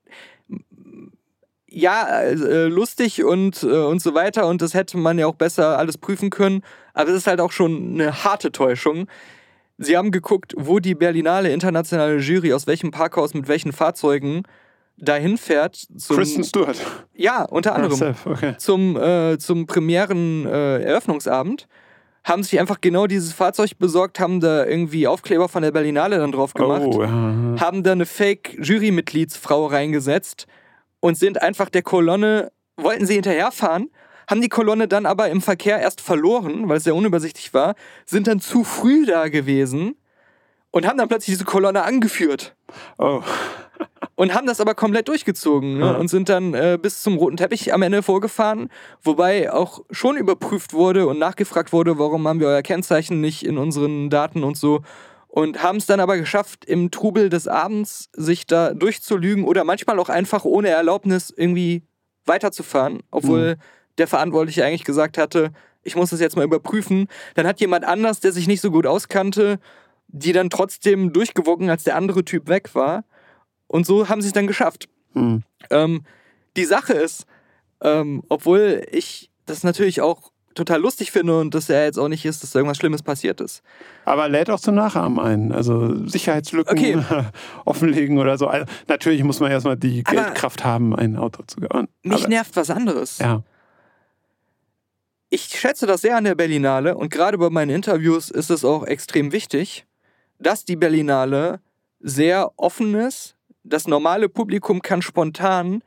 ja, äh, lustig und, äh, und so weiter und das hätte man ja auch besser alles prüfen können, aber es ist halt auch schon eine harte Täuschung. Sie haben geguckt, wo die Berlinale internationale Jury aus welchem Parkhaus mit welchen Fahrzeugen dahin fährt. Zum, Kristen Stewart. Ja, unter anderem Safe, okay. zum, äh, zum Premieren äh, Eröffnungsabend, haben sich einfach genau dieses Fahrzeug besorgt, haben da irgendwie Aufkleber von der Berlinale dann drauf gemacht, Oh, ja. haben da eine Fake-Jurymitgliedsfrau reingesetzt und sind einfach der Kolonne, wollten sie hinterherfahren, haben die Kolonne dann aber im Verkehr erst verloren, weil es sehr unübersichtlich war, sind dann zu früh da gewesen und haben dann plötzlich diese Kolonne angeführt Oh. Und haben das aber komplett durchgezogen ne? Und sind dann äh, bis zum roten Teppich am Ende vorgefahren, wobei auch schon überprüft wurde und nachgefragt wurde, warum haben wir euer Kennzeichen nicht in unseren Daten und so. Und haben es dann aber geschafft, im Trubel des Abends sich da durchzulügen oder manchmal auch einfach ohne Erlaubnis irgendwie weiterzufahren, obwohl der Verantwortliche eigentlich gesagt hatte, ich muss das jetzt mal überprüfen. Dann hat jemand anders, der sich nicht so gut auskannte, die dann trotzdem durchgewunken, als der andere Typ weg war. Und so haben sie es dann geschafft. Hm. Ähm, die Sache ist, ähm, obwohl ich das natürlich auch total lustig finde und das ja jetzt auch nicht ist, dass da irgendwas Schlimmes passiert ist. Aber lädt auch zum Nachahmen ein. Also Sicherheitslücken Okay. offenlegen oder so. Also, natürlich muss man erstmal die Aber- Geldkraft haben, ein Auto zu gewinnen. Mich Aber- nervt was anderes. Ja. Ich schätze das sehr an der Berlinale und gerade bei meinen Interviews ist es auch extrem wichtig, dass die Berlinale sehr offen ist. Das normale Publikum kann spontan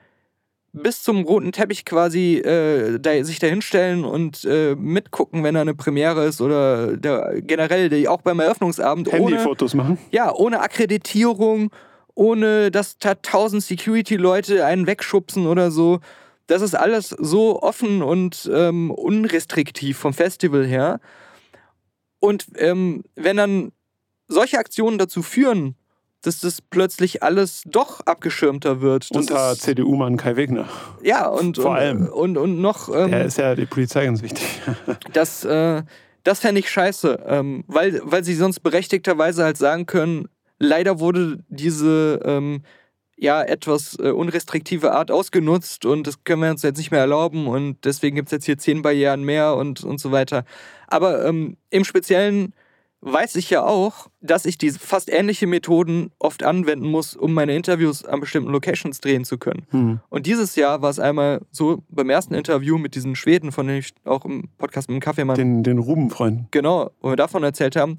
bis zum roten Teppich quasi äh, da, sich da hinstellen und äh, mitgucken, wenn da eine Premiere ist oder der, generell die, auch beim Eröffnungsabend ohne, Handyfotos machen. ja, ohne Akkreditierung, ohne dass da tausend Security-Leute einen wegschubsen oder so. Das ist alles so offen und ähm, unrestriktiv vom Festival her. Und ähm, wenn dann solche Aktionen dazu führen, dass das plötzlich alles doch abgeschirmter wird. Das Unter CDU-Mann Kai Wegner. ja, und, vor und, allem. Und, und noch. Ähm, Der ist ja die Polizei ganz wichtig. das, äh, das fände ich scheiße, ähm, weil, weil sie sonst berechtigterweise halt sagen können, leider wurde diese ähm, ja, etwas äh, unrestriktive Art ausgenutzt und das können wir uns jetzt nicht mehr erlauben und deswegen gibt es jetzt hier zehn Barrieren mehr und, und so weiter. Aber ähm, im Speziellen weiß ich ja auch, dass ich diese fast ähnliche Methoden oft anwenden muss, um meine Interviews an bestimmten Locations drehen zu können. Hm. Und dieses Jahr war es einmal so beim ersten Interview mit diesen Schweden, von denen ich auch im Podcast mit dem Kaffeemann Den, den Rubenfreunden. Genau, wo wir davon erzählt haben.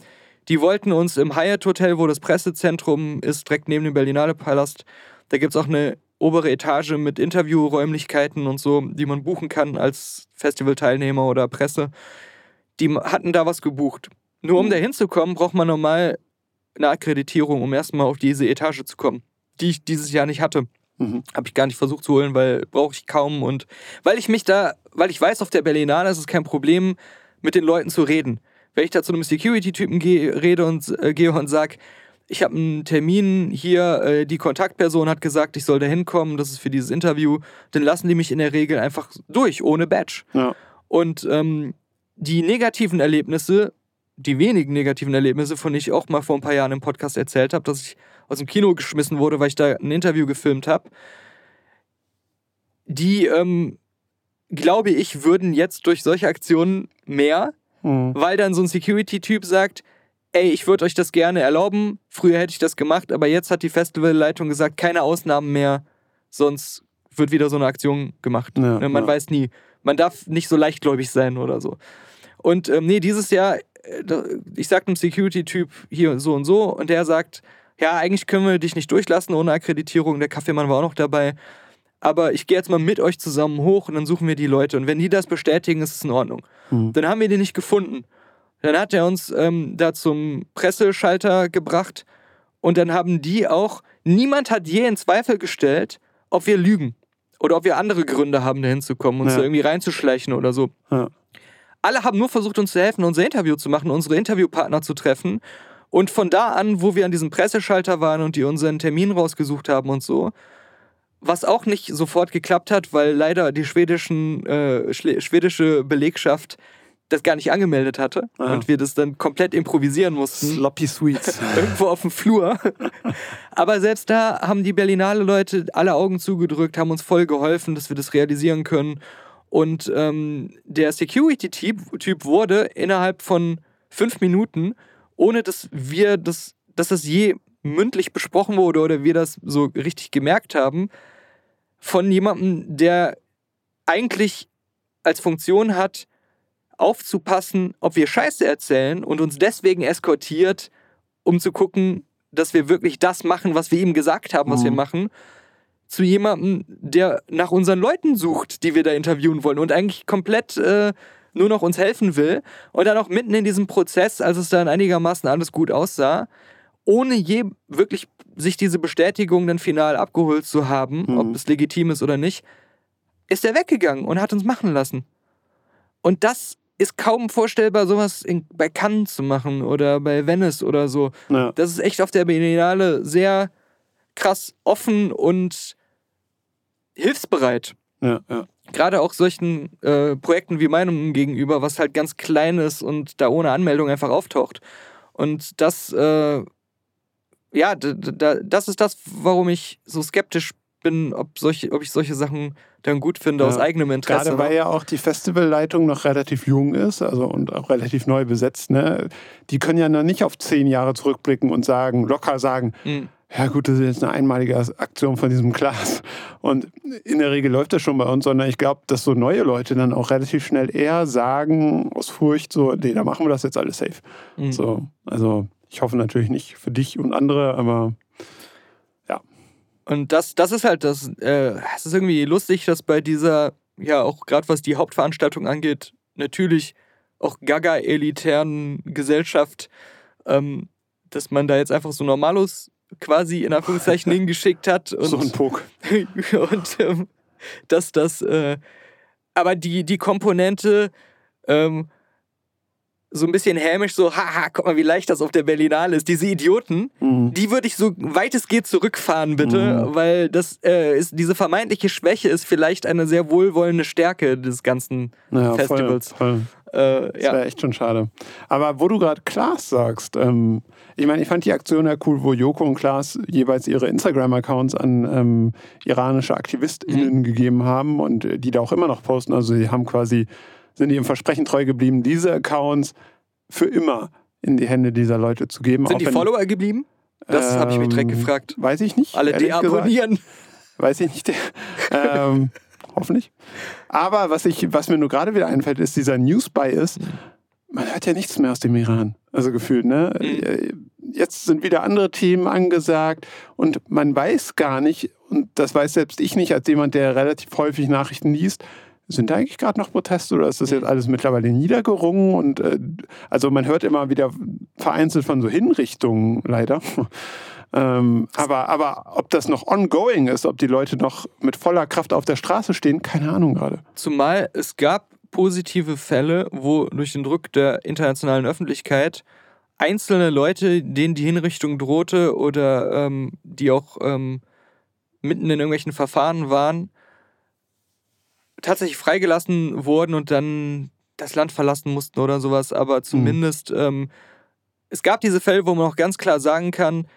Die wollten uns im Hyatt Hotel, wo das Pressezentrum ist, direkt neben dem Berlinale Palast, da gibt es auch eine obere Etage mit Interviewräumlichkeiten und so, die man buchen kann als Festivalteilnehmer oder Presse. Die hatten da was gebucht. Nur um da hinzukommen, braucht man normal eine Akkreditierung, um erstmal auf diese Etage zu kommen, die ich dieses Jahr nicht hatte. Mhm. Habe ich gar nicht versucht zu holen, weil brauche ich kaum. Und weil ich mich da, weil ich weiß, auf der Berlinale ist es kein Problem, mit den Leuten zu reden. Wenn ich da zu einem Security-Typen gehe, rede und äh, gehe und sage, ich habe einen Termin hier, äh, die Kontaktperson hat gesagt, ich soll da hinkommen, das ist für dieses Interview, dann lassen die mich in der Regel einfach durch, ohne Badge. Ja. Und ähm, die negativen Erlebnisse, die wenigen negativen Erlebnisse, von denen ich auch mal vor ein paar Jahren im Podcast erzählt habe, dass ich aus dem Kino geschmissen wurde, weil ich da ein Interview gefilmt habe, die, ähm, glaube ich, würden jetzt durch solche Aktionen mehr, Mhm. weil dann so ein Security-Typ sagt, ey, ich würde euch das gerne erlauben, früher hätte ich das gemacht, aber jetzt hat die Festivalleitung gesagt, keine Ausnahmen mehr, sonst wird wieder so eine Aktion gemacht. Ja, Ne, Man ja. weiß nie. Man darf nicht so leichtgläubig sein oder so. Und ähm, nee, dieses Jahr, äh, ich sag einem Security-Typ hier so und so und der sagt, ja, eigentlich können wir dich nicht durchlassen ohne Akkreditierung. Der Kaffeemann war auch noch dabei. Aber ich gehe jetzt mal mit euch zusammen hoch und dann suchen wir die Leute. Und wenn die das bestätigen, ist es in Ordnung. Mhm. Dann haben wir die nicht gefunden. Dann hat er uns ähm, da zum Presseschalter gebracht und dann haben die auch, niemand hat je in Zweifel gestellt, ob wir lügen oder ob wir andere Gründe haben, da hinzukommen, uns Ja. da irgendwie reinzuschleichen oder so. Ja. Alle haben nur versucht, uns zu helfen, unser Interview zu machen, unsere Interviewpartner zu treffen. Und von da an, wo wir an diesem Presseschalter waren und die unseren Termin rausgesucht haben und so, was auch nicht sofort geklappt hat, weil leider die schwedischen, äh, schwedische Belegschaft das gar nicht angemeldet hatte Ah. und wir das dann komplett improvisieren mussten Sloppy Sweets. irgendwo auf dem Flur. Aber selbst da haben die Berlinale Leute alle Augen zugedrückt, haben uns voll geholfen, dass wir das realisieren können. Und ähm, der Security-Typ Typ wurde innerhalb von fünf Minuten, ohne dass wir das, dass das je mündlich besprochen wurde oder wir das so richtig gemerkt haben, von jemandem, der eigentlich als Funktion hat, aufzupassen, ob wir Scheiße erzählen und uns deswegen eskortiert, um zu gucken, dass wir wirklich das machen, was wir ihm gesagt haben, was Mhm. wir machen, zu jemandem, der nach unseren Leuten sucht, die wir da interviewen wollen und eigentlich komplett äh, nur noch uns helfen will. Und dann auch mitten in diesem Prozess, als es dann einigermaßen alles gut aussah, ohne je wirklich sich diese Bestätigung dann final abgeholt zu haben, Mhm. ob es legitim ist oder nicht, ist er weggegangen und hat uns machen lassen. Und das ist kaum vorstellbar, sowas in, bei Cannes zu machen oder bei Venice oder so. Ja. Das ist echt auf der Biennale sehr krass offen und hilfsbereit. Ja, ja. Gerade auch solchen äh, Projekten wie meinem gegenüber, was halt ganz klein ist und da ohne Anmeldung einfach auftaucht. Und das, äh, ja, das ist das, warum ich so skeptisch bin, ob, solche, ob ich solche Sachen dann gut finde, Ja. aus eigenem Interesse. Gerade weil ja auch die Festivalleitung noch relativ jung ist, also und auch relativ neu besetzt, ne? Die können ja noch nicht auf zehn Jahre zurückblicken und sagen, locker sagen, Mhm. Ja gut, das ist jetzt eine einmalige Aktion von diesem Klaas. Und in der Regel läuft das schon bei uns, sondern ich glaube, dass so neue Leute dann auch relativ schnell eher sagen, aus Furcht, so, nee, da machen wir das jetzt alles safe. Mhm. So, also ich hoffe natürlich nicht für dich und andere, aber Und das, das ist halt das, äh, es ist irgendwie lustig, dass bei dieser, ja, auch gerade was die Hauptveranstaltung angeht, natürlich auch gaga-elitären Gesellschaft, ähm, dass man da jetzt einfach so Normalos quasi in Anführungszeichen hingeschickt hat und, so ein Puck. und ähm, dass das, äh, aber die, die Komponente, ähm, so ein bisschen hämisch, so, haha, guck mal, wie leicht das auf der Berlinale ist. Diese Idioten, Mhm. die würde ich so weit es geht zurückfahren, bitte, Mhm. weil das äh, ist, diese vermeintliche Schwäche ist vielleicht eine sehr wohlwollende Stärke des ganzen Ja, Festivals. Voll, voll. Äh, Das ja. wäre echt schon schade. Aber wo du gerade Klaas sagst, ähm, ich meine, ich fand die Aktion ja cool, wo Joko und Klaas jeweils ihre Instagram-Accounts an ähm, iranische AktivistInnen gegeben haben und die da auch immer noch posten. Also sie haben quasi, sind ihrem Versprechen treu geblieben, diese Accounts für immer in die Hände dieser Leute zu geben. Sind die wenn- Follower geblieben? Das habe ich mich direkt Ähm, gefragt. Weiß ich nicht. Alle ehrlich gesagt. deabonnieren. Weiß ich nicht. ähm, hoffentlich. Aber was, ich, was mir nur gerade wieder einfällt, ist dieser News-Bias. Man hört ja nichts mehr aus dem Iran. Also gefühlt, ne? Äh, Jetzt sind wieder andere Themen angesagt und man weiß gar nicht, und das weiß selbst ich nicht, als jemand, der relativ häufig Nachrichten liest, sind da eigentlich gerade noch Proteste oder ist das jetzt alles mittlerweile niedergerungen? Und äh, also man hört immer wieder vereinzelt von so Hinrichtungen, leider. Ähm, aber, aber ob das noch ongoing ist, ob die Leute noch mit voller Kraft auf der Straße stehen, keine Ahnung gerade. Zumal es gab positive Fälle, wo durch den Druck der internationalen Öffentlichkeit einzelne Leute, denen die Hinrichtung drohte oder ähm, die auch ähm, mitten in irgendwelchen Verfahren waren, tatsächlich freigelassen wurden und dann das Land verlassen mussten oder sowas. Aber zumindest, ähm, es gab diese Fälle, wo man auch ganz klar sagen kann,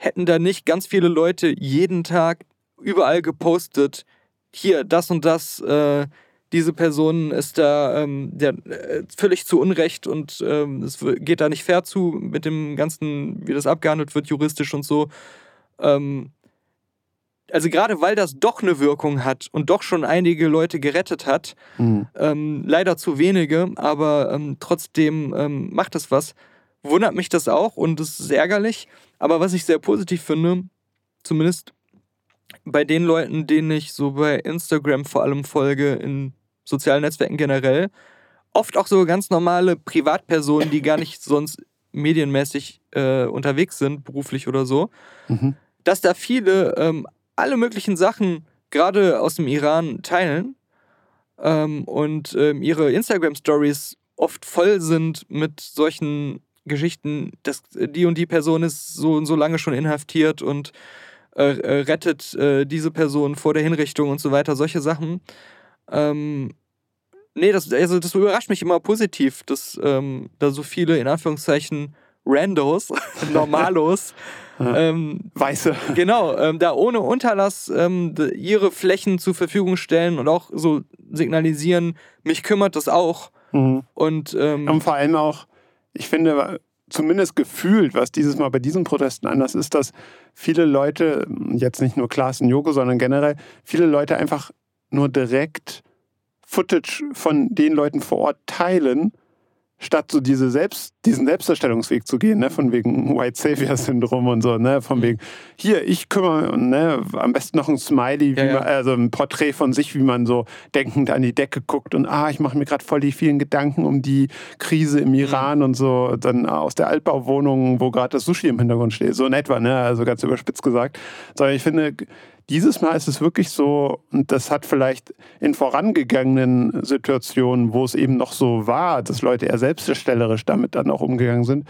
hätten da nicht ganz viele Leute jeden Tag überall gepostet, hier, das und das, äh, diese Person ist da ähm, der, äh, völlig zu Unrecht und ähm, es geht da nicht fair zu mit dem Ganzen, wie das abgehandelt wird, juristisch und so. Ähm, also gerade weil das doch eine Wirkung hat und doch schon einige Leute gerettet hat, ähm, leider zu wenige, aber ähm, trotzdem ähm, macht es was. Wundert mich das auch und es ist ärgerlich. Aber was ich sehr positiv finde, zumindest bei den Leuten, denen ich so bei Instagram vor allem folge, in sozialen Netzwerken generell, oft auch so ganz normale Privatpersonen, die gar nicht sonst medienmäßig äh, unterwegs sind, beruflich oder so, Mhm. dass da viele ähm, alle möglichen Sachen gerade aus dem Iran teilen ähm, und ähm, ihre Instagram-Stories oft voll sind mit solchen Geschichten, dass die und die Person ist so und so lange schon inhaftiert und äh, äh, rettet äh, diese Person vor der Hinrichtung und so weiter, solche Sachen. Ähm, nee, das, also das überrascht mich immer positiv, dass ähm, da so viele in Anführungszeichen Randos, Normalos, ähm, Weiße. genau, ähm, da ohne Unterlass ähm, ihre Flächen zur Verfügung stellen und auch so signalisieren, mich kümmert das auch. Mhm. Und ähm, Und vor allem auch, ich finde, zumindest gefühlt, was dieses Mal bei diesen Protesten anders ist, dass viele Leute, jetzt nicht nur Klaas und Joko, sondern generell, viele Leute einfach nur direkt Footage von den Leuten vor Ort teilen, statt so diese Selbst, diesen Selbstdarstellungsweg zu gehen, ne? von wegen White Savior Syndrom und so, ne? von wegen, hier, ich kümmere, ne? am besten noch ein Smiley, wie Ja, ja. Man, also ein Porträt von sich, wie man so denkend an die Decke guckt und ah, ich mache mir gerade voll die vielen Gedanken um die Krise im Iran und so, dann aus der Altbauwohnung, wo gerade das Sushi im Hintergrund steht, so in etwa, ne? also ganz überspitzt gesagt. Sondern ich finde, dieses Mal ist es wirklich so, und das hat vielleicht in vorangegangenen Situationen, wo es eben noch so war, dass Leute eher selbstdarstellerisch damit dann auch umgegangen sind,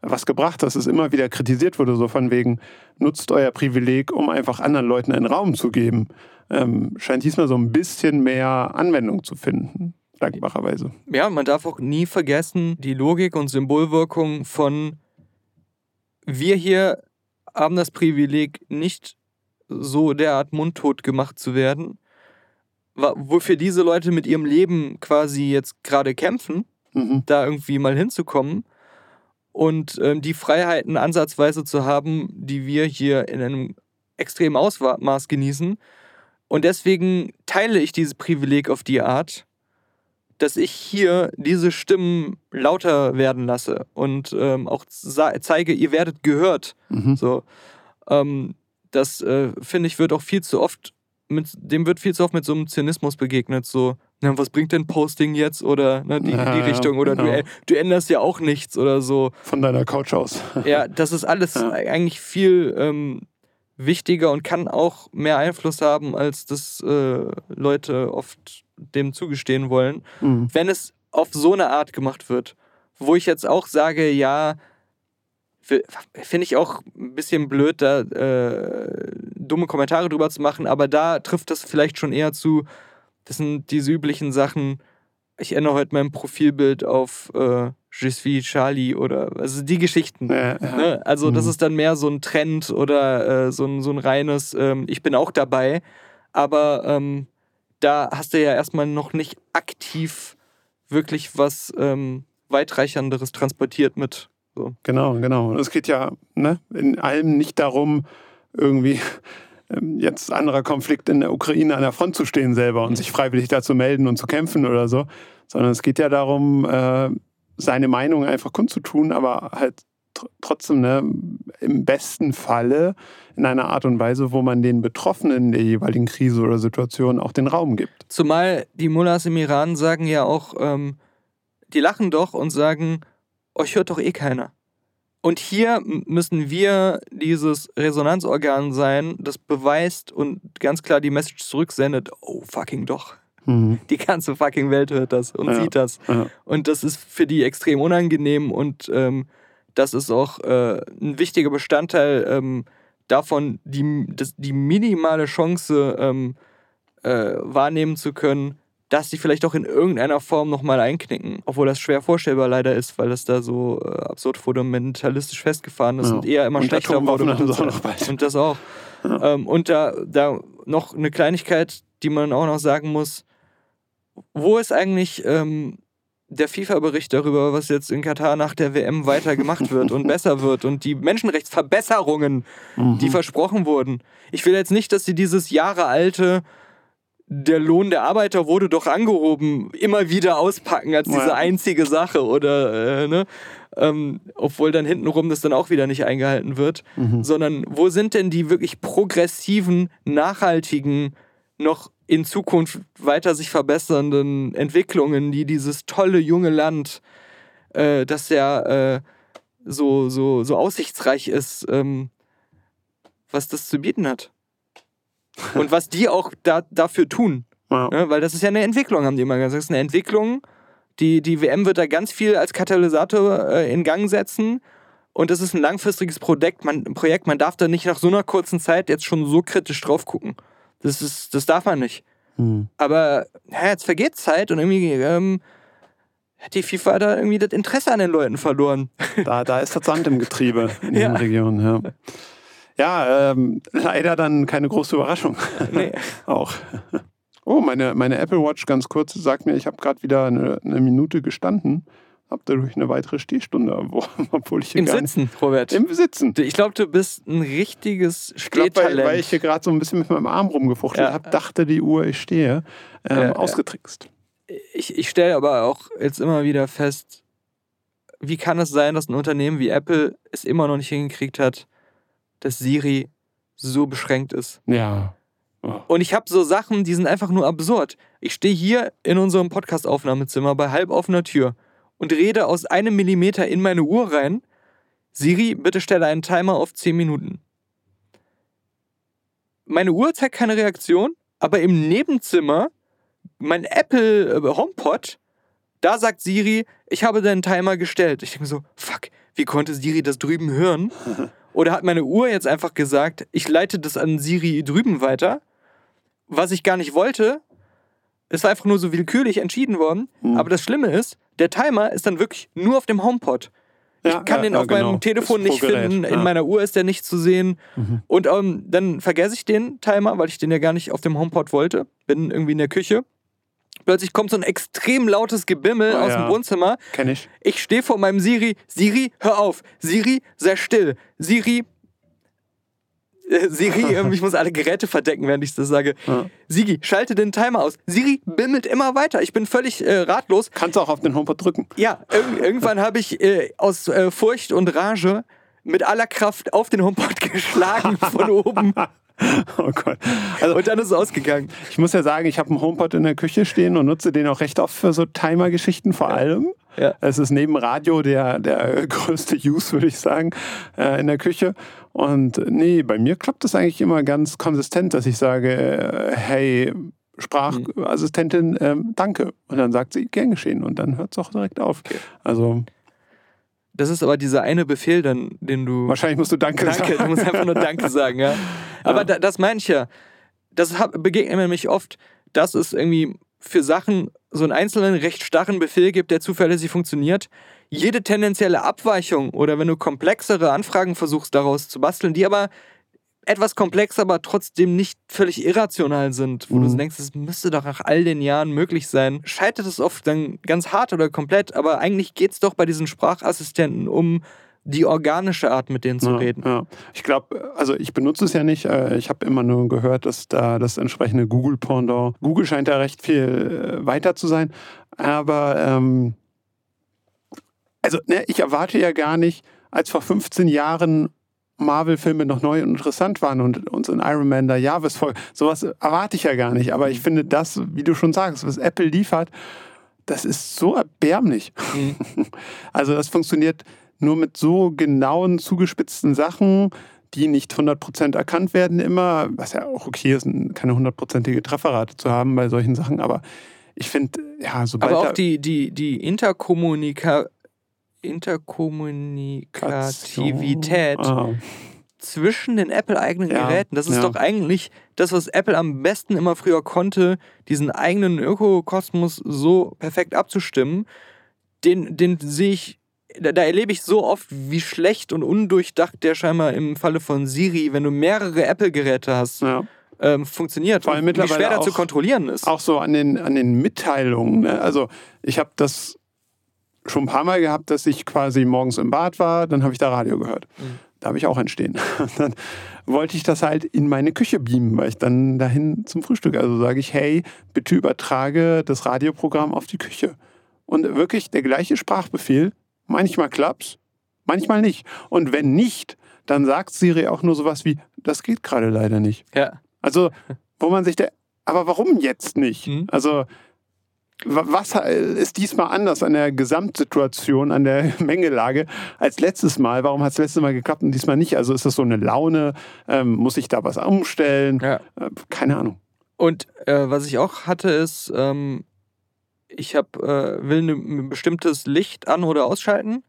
was gebracht, dass es immer wieder kritisiert wurde, so von wegen, nutzt euer Privileg, um einfach anderen Leuten einen Raum zu geben. Ähm, scheint diesmal so ein bisschen mehr Anwendung zu finden, dankbarerweise. ja, man darf auch nie vergessen, die Logik und Symbolwirkung von wir hier haben das Privileg, nicht so derart mundtot gemacht zu werden, wofür diese Leute mit ihrem Leben quasi jetzt gerade kämpfen, Mhm. da irgendwie mal hinzukommen und ähm, die Freiheiten ansatzweise zu haben, die wir hier in einem extremen Ausmaß genießen. Und deswegen teile ich dieses Privileg auf die Art, dass ich hier diese Stimmen lauter werden lasse und ähm, auch zeige, ihr werdet gehört. Mhm. So, ähm, das äh, finde ich wird auch viel zu oft mit dem wird viel zu oft mit so einem Zynismus begegnet. So, na, was bringt denn Posting jetzt oder ne, die, Ja, die Richtung oder genau. du, du änderst ja auch nichts oder so. Von deiner Couch aus. Ja, das ist alles Ja. eigentlich viel ähm, wichtiger und kann auch mehr Einfluss haben, als das äh, Leute oft dem zugestehen wollen Mhm. wenn es auf so eine Art gemacht wird, wo ich jetzt auch sage, ja, finde ich auch ein bisschen blöd, da äh, dumme Kommentare drüber zu machen, aber da trifft das vielleicht schon eher zu, das sind diese üblichen Sachen, ich ändere heute mein Profilbild auf äh, Je suis Charlie oder also die Geschichten. Ja, ja. Ne? Also das Mhm. ist dann mehr so ein Trend oder äh, so, ein, so ein reines, ähm, ich bin auch dabei, aber ähm, da hast du ja erstmal noch nicht aktiv wirklich was ähm, weitreichenderes transportiert mit. So. Genau, genau. Und es geht ja ne, in allem nicht darum, irgendwie ähm, jetzt anderer Konflikt in der Ukraine an der Front zu stehen selber und sich freiwillig da zu melden und zu kämpfen oder so, sondern es geht ja darum, äh, seine Meinung einfach kundzutun, aber halt tr trotzdem ne, im besten Falle in einer Art und Weise, wo man den Betroffenen der jeweiligen Krise oder Situation auch den Raum gibt. Zumal die Mullahs im Iran sagen ja auch, ähm, die lachen doch und sagen, euch hört doch eh keiner. Und hier müssen wir dieses Resonanzorgan sein, das beweist und ganz klar die Message zurücksendet, oh fucking doch. Mhm. Die ganze fucking Welt hört das und Ja. sieht das. Ja. Und das ist für die extrem unangenehm und ähm, das ist auch äh, ein wichtiger Bestandteil ähm, davon, die, das, die minimale Chance ähm, äh, wahrnehmen zu können, dass die vielleicht auch in irgendeiner Form nochmal einknicken. Obwohl das schwer vorstellbar leider ist, weil das da so äh, absurd fundamentalistisch festgefahren ist Ja. und eher immer Und schlechter wurde. sie bald. Und das auch. Ähm, und da, da noch eine Kleinigkeit, die man auch noch sagen muss. Wo ist eigentlich ähm, der FIFA-Bericht darüber, was jetzt in Katar nach der WM weiter gemacht wird und besser wird und die Menschenrechtsverbesserungen, Mhm. die versprochen wurden? Ich will jetzt nicht, dass sie dieses jahrealte der Lohn der Arbeiter wurde doch angehoben, immer wieder auspacken als diese einzige Sache oder äh, ne? Ähm, obwohl dann hintenrum das dann auch wieder nicht eingehalten wird, Mhm. sondern wo sind denn die wirklich progressiven, nachhaltigen, noch in Zukunft weiter sich verbessernden Entwicklungen, die dieses tolle junge Land, äh, das ja äh, so, so, so aussichtsreich ist, ähm, was das zu bieten hat. Und was die auch da, dafür tun. Ja. Ne? Weil das ist ja eine Entwicklung, haben die immer gesagt. Das ist eine Entwicklung. Die, die WM wird da ganz viel als Katalysator äh, in Gang setzen. Und das ist ein langfristiges Projekt man, Projekt. man darf da nicht nach so einer kurzen Zeit jetzt schon so kritisch drauf gucken. Das, ist, das darf man nicht. Mhm. Aber ja, jetzt vergeht Zeit und irgendwie ähm, hat die FIFA da irgendwie das Interesse an den Leuten verloren. Da, da ist das Sand im Getriebe in Ja. den Regionen. Ja, ja ähm, leider dann keine große Überraschung. Nee. Auch. Oh, meine, meine Apple Watch ganz kurz sagt mir, ich habe gerade wieder eine, eine Minute gestanden, habe dadurch eine weitere Stehstunde, wo, obwohl ich hier Im Sitzen, Robert. nicht... Im Sitzen. Ich glaube, du bist ein richtiges Ich glaube, weil, Stehtalent. weil ich hier gerade so ein bisschen mit meinem Arm rumgefuchtelt Ja. habe, dachte die Uhr, ich stehe, ähm, Ja, ja. ausgetrickst. ich, ich stelle aber auch jetzt immer wieder fest, wie kann es sein, dass ein Unternehmen wie Apple es immer noch nicht hingekriegt hat, dass Siri so beschränkt ist. Ja. Oh. Und ich habe so Sachen, die sind einfach nur absurd. Ich stehe hier in unserem Podcast-Aufnahmezimmer bei halb offener Tür und rede aus einem Millimeter in meine Uhr rein. Siri, bitte stelle einen Timer auf 10 Minuten. Meine Uhr zeigt keine Reaktion, aber im Nebenzimmer, mein Apple äh, HomePod, da sagt Siri, ich habe deinen Timer gestellt. Ich denke mir so, fuck, wie konnte Siri das drüben hören? Oder hat meine Uhr jetzt einfach gesagt, ich leite das an Siri drüben weiter, was ich gar nicht wollte. Es war einfach nur so willkürlich entschieden worden. Hm. Aber das Schlimme ist, der Timer ist dann wirklich nur auf dem HomePod. Ja, Ich kann ja, den ja, auf genau. meinem Telefon nicht finden. In meiner Uhr ist der nicht zu sehen. Mhm. Und ähm, dann vergesse ich den Timer, weil ich den ja gar nicht auf dem HomePod wollte. Bin irgendwie in der Küche. Plötzlich kommt so ein extrem lautes Gebimmel Ah, aus ja. dem Wohnzimmer. Kenn ich. Ich stehe vor meinem Siri. Siri, hör auf. Siri, sei still. Siri. Äh, Siri, ich muss alle Geräte verdecken, während ich das sage. Ja. Sigi, schalte den Timer aus. Siri bimmelt immer weiter. Ich bin völlig äh, ratlos. Kannst auch auf den HomePod drücken. Ja, irg irgendwann habe ich äh, aus äh, Furcht und Rage mit aller Kraft auf den HomePod geschlagen von oben Oh Gott. Also und dann ist es ausgegangen. ich muss ja sagen, ich habe einen HomePod in der Küche stehen und nutze den auch recht oft für so Timer-Geschichten vor allem. Ja. Es ist neben Radio der, der größte Use, würde ich sagen, äh, in der Küche. Und nee, bei mir klappt das eigentlich immer ganz konsistent, dass ich sage, äh, hey, Sprachassistentin, ähm, danke. Und dann sagt sie, gern geschehen. Und dann hört es auch direkt auf. Also Das ist aber dieser eine Befehl dann, den du... wahrscheinlich musst du Danke, Danke, sagen. du musst einfach nur Danke sagen, ja. Aber Da, das meine ich ja. Das begegnet mir nämlich oft. Das ist irgendwie für Sachen, so einen einzelnen, recht starren Befehl gibt, der zuverlässig funktioniert, jede tendenzielle Abweichung oder wenn du komplexere Anfragen versuchst daraus zu basteln, die aber etwas komplex, aber trotzdem nicht völlig irrational sind, wo du Mhm. so denkst, es müsste doch nach all den Jahren möglich sein, scheitert es oft dann ganz hart oder komplett, aber eigentlich geht es doch bei diesen Sprachassistenten um die organische Art, mit denen zu ja, reden. Ja. Ich glaube, also ich benutze es ja nicht. äh, Ich habe immer nur gehört, dass da das entsprechende Google-Pendant. Google scheint da recht viel äh, weiter zu sein. Aber ähm, also ne, ich erwarte ja gar nicht, als vor 15 Jahren Marvel-Filme noch neu und interessant waren und uns in Iron Man der Jarvis folgt. Sowas erwarte ich ja gar nicht. Aber ich finde das, wie du schon sagst, was Apple liefert, das ist so erbärmlich. Mhm. Also das funktioniert nur mit so genauen, zugespitzten Sachen, die nicht 100% erkannt werden immer, was ja auch okay ist, keine hundertprozentige Trefferrate zu haben bei solchen Sachen, aber ich finde, ja, sobald Aber auch da- die, die, die Interkommunika Interkommunikativität Ah, zwischen den Apple-eigenen Ja, Geräten, das ist ja. doch eigentlich das, was Apple am besten immer früher konnte, diesen eigenen Ökokosmos so perfekt abzustimmen. Den, den sehe ich, da, da erlebe ich so oft, wie schlecht und undurchdacht der scheinbar im Falle von Siri, wenn du mehrere Apple-Geräte hast, ja. ähm, funktioniert. Vor allem und wie mittlerweile schwer da zu kontrollieren ist. Auch so an den, an den Mitteilungen. Ne? Also ich habe das schon ein paar Mal gehabt, dass ich quasi morgens im Bad war, dann habe ich da Radio gehört. Mhm. Da habe ich auch entstehen. Dann wollte ich das halt in meine Küche beamen, weil ich dann dahin zum Frühstück. Also sage ich, hey, bitte übertrage das Radioprogramm auf die Küche. Und wirklich der gleiche Sprachbefehl. Manchmal klappt's, manchmal nicht. Und wenn nicht, dann sagt Siri auch nur sowas wie, das geht gerade leider nicht. Ja. Also, wo man sich der, aber warum jetzt nicht? Mhm. Also, was ist diesmal anders an der Gesamtsituation, an der Mengelage als letztes Mal? Warum hat es letztes Mal geklappt und diesmal nicht? Also, ist das so eine Laune? Ähm, muss ich da was umstellen? Ja. Äh, keine Ahnung. Und äh, was ich auch hatte, ist, ähm, ich hab, äh, will ne- ein bestimmtes Licht an- oder ausschalten.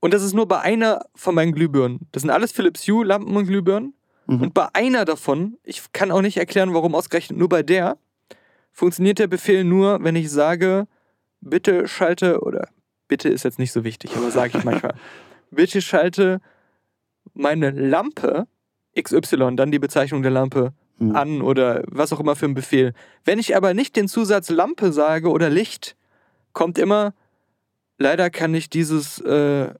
Und das ist nur bei einer von meinen Glühbirnen. Das sind alles Philips Hue Lampen und Glühbirnen. Mhm. Und bei einer davon, ich kann auch nicht erklären, warum ausgerechnet nur bei der, funktioniert der Befehl nur, wenn ich sage, bitte schalte, oder bitte ist jetzt nicht so wichtig, aber sage ich manchmal, bitte schalte meine Lampe XY, dann die Bezeichnung der Lampe, Mhm. an oder was auch immer für ein Befehl. Wenn ich aber nicht den Zusatz Lampe sage oder Licht, kommt immer, leider kann ich dieses äh,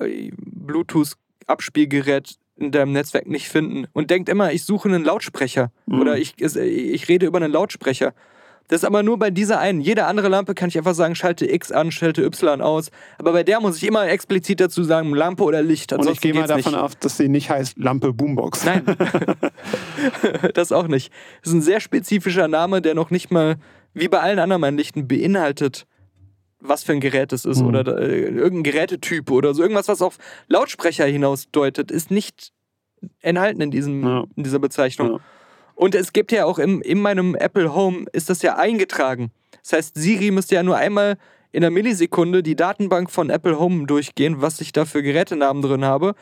äh, Bluetooth-Abspielgerät in deinem Netzwerk nicht finden und denkt immer, ich suche einen Lautsprecher Mhm. oder ich, ich rede über einen Lautsprecher. Das ist aber nur bei dieser einen. Jede andere Lampe kann ich einfach sagen, schalte X an, schalte Y aus. Aber bei der muss ich immer explizit dazu sagen, Lampe oder Licht. Und ich Ansonsten gehe mal davon nicht. aus, dass sie nicht heißt Lampe Boombox. Nein. das auch nicht. Das ist ein sehr spezifischer Name, der noch nicht mal, wie bei allen anderen meinen Lichten, beinhaltet, was für ein Gerät es ist Mhm. oder äh, irgendein Gerätetyp oder so. Irgendwas, was auf Lautsprecher hinausdeutet, ist nicht enthalten in, diesem, Ja. in dieser Bezeichnung. Ja. Und es gibt ja auch im, in meinem Apple Home, ist das ja eingetragen. Das heißt, Siri müsste ja nur einmal in einer Millisekunde die Datenbank von Apple Home durchgehen, was ich da für Gerätenamen drin habe. Und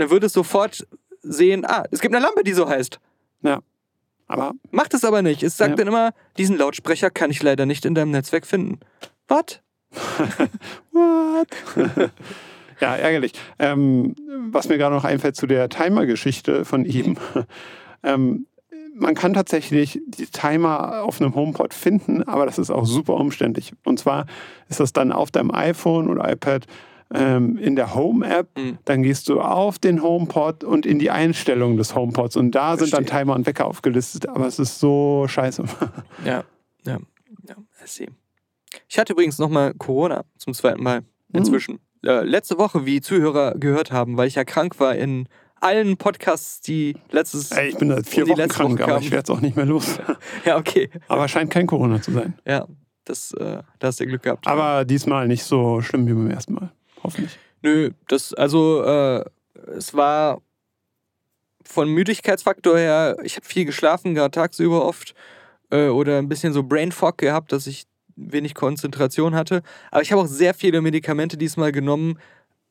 dann würde es sofort sehen, ah, es gibt eine Lampe, die so heißt. Aber Macht es aber nicht. Es sagt Ja. dann immer, diesen Lautsprecher kann ich leider nicht in deinem Netzwerk finden. Was? What? ja, ärgerlich. Ähm, was mir gerade noch einfällt zu der Timer-Geschichte von ihm. ähm, man kann tatsächlich die Timer auf einem HomePod finden, aber das ist auch super umständlich. Und zwar ist das dann auf deinem iPhone oder iPad ähm, in der Home-App. Mhm. Dann gehst du auf den HomePod und in die Einstellungen des HomePods. Und da sind dann Verstehe. Timer und Wecker aufgelistet. Aber es ist so scheiße. Ja, ja, ja, I see. Ich hatte übrigens nochmal Corona zum zweiten Mal inzwischen. Äh, letzte Woche, wie Zuhörer gehört haben, weil ich ja krank war in allen Podcasts, die letztes. Ey, ich bin seit vier Wochen krank, Woche aber ich werde es auch nicht mehr los. Ja, okay. Aber scheint kein Corona zu sein. Ja, das, äh, da hast du Glück gehabt. Aber diesmal nicht so schlimm wie beim ersten Mal. Hoffentlich. Nö, das, also, äh, es war von Müdigkeitsfaktor her, ich habe viel geschlafen, gerade tagsüber oft, äh, oder ein bisschen so Brain Fog gehabt, dass ich wenig Konzentration hatte. Aber ich habe auch sehr viele Medikamente diesmal genommen,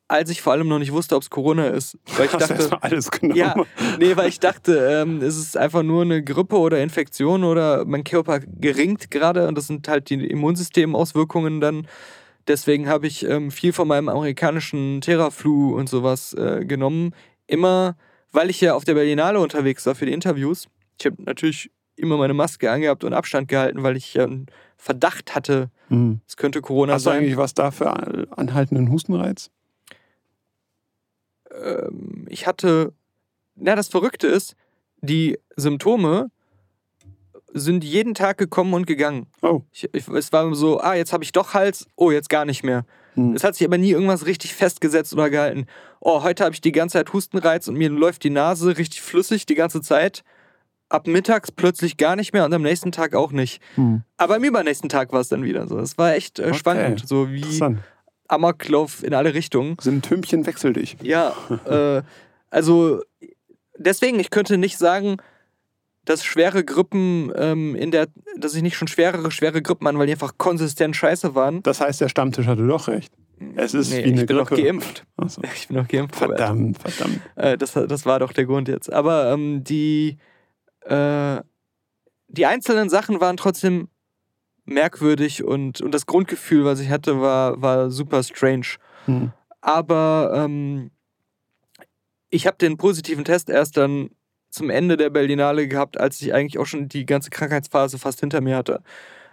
als ich vor allem noch nicht wusste, ob es Corona ist. Weil ich Hast du dachte, alles genommen. ja, nee, weil ich dachte, ähm, ist es einfach nur eine Grippe oder Infektion oder mein Körper geringt gerade und das sind halt die Immunsystemauswirkungen dann. Deswegen habe ich ähm, viel von meinem amerikanischen Theraflu und sowas äh, genommen. Immer, weil ich ja auf der Berlinale unterwegs war für die Interviews. Ich habe natürlich immer meine Maske angehabt und Abstand gehalten, weil ich ja einen Verdacht hatte, Hm. es könnte Corona Hast du sein. eigentlich was da für anhaltenden Hustenreiz? ähm, ich hatte, na, das Verrückte ist, die Symptome sind jeden Tag gekommen und gegangen. Oh. Ich, ich, es war so, ah, jetzt habe ich doch Hals, oh, jetzt gar nicht mehr. Hm. Es hat sich aber nie irgendwas richtig festgesetzt oder gehalten. Oh, heute habe ich die ganze Zeit Hustenreiz und mir läuft die Nase richtig flüssig die ganze Zeit. Ab mittags plötzlich gar nicht mehr und am nächsten Tag auch nicht. Hm. Aber am übernächsten Tag war es dann wieder so. Es war echt äh, Okay. schwankend, so wie. Amoklauf in alle Richtungen. Symptömchen wechsel dich. Ja, äh, also deswegen, ich könnte nicht sagen, dass schwere Grippen ähm, in der, dass ich nicht schon schwerere, schwere Grippen an, weil die einfach konsistent scheiße waren. Das heißt, der Stammtisch hatte doch recht. Es ist Nee, wie eine ich bin noch Grippe. geimpft. Ach so. Ich bin noch geimpft. Verdammt, verdammt. Äh, das, das war doch der Grund jetzt. Aber ähm, die, äh, die einzelnen Sachen waren trotzdem merkwürdig und, und das Grundgefühl, was ich hatte, war, war super strange. Hm. Aber ähm, ich habe den positiven Test erst dann zum Ende der Berlinale gehabt, als ich eigentlich auch schon die ganze Krankheitsphase fast hinter mir hatte.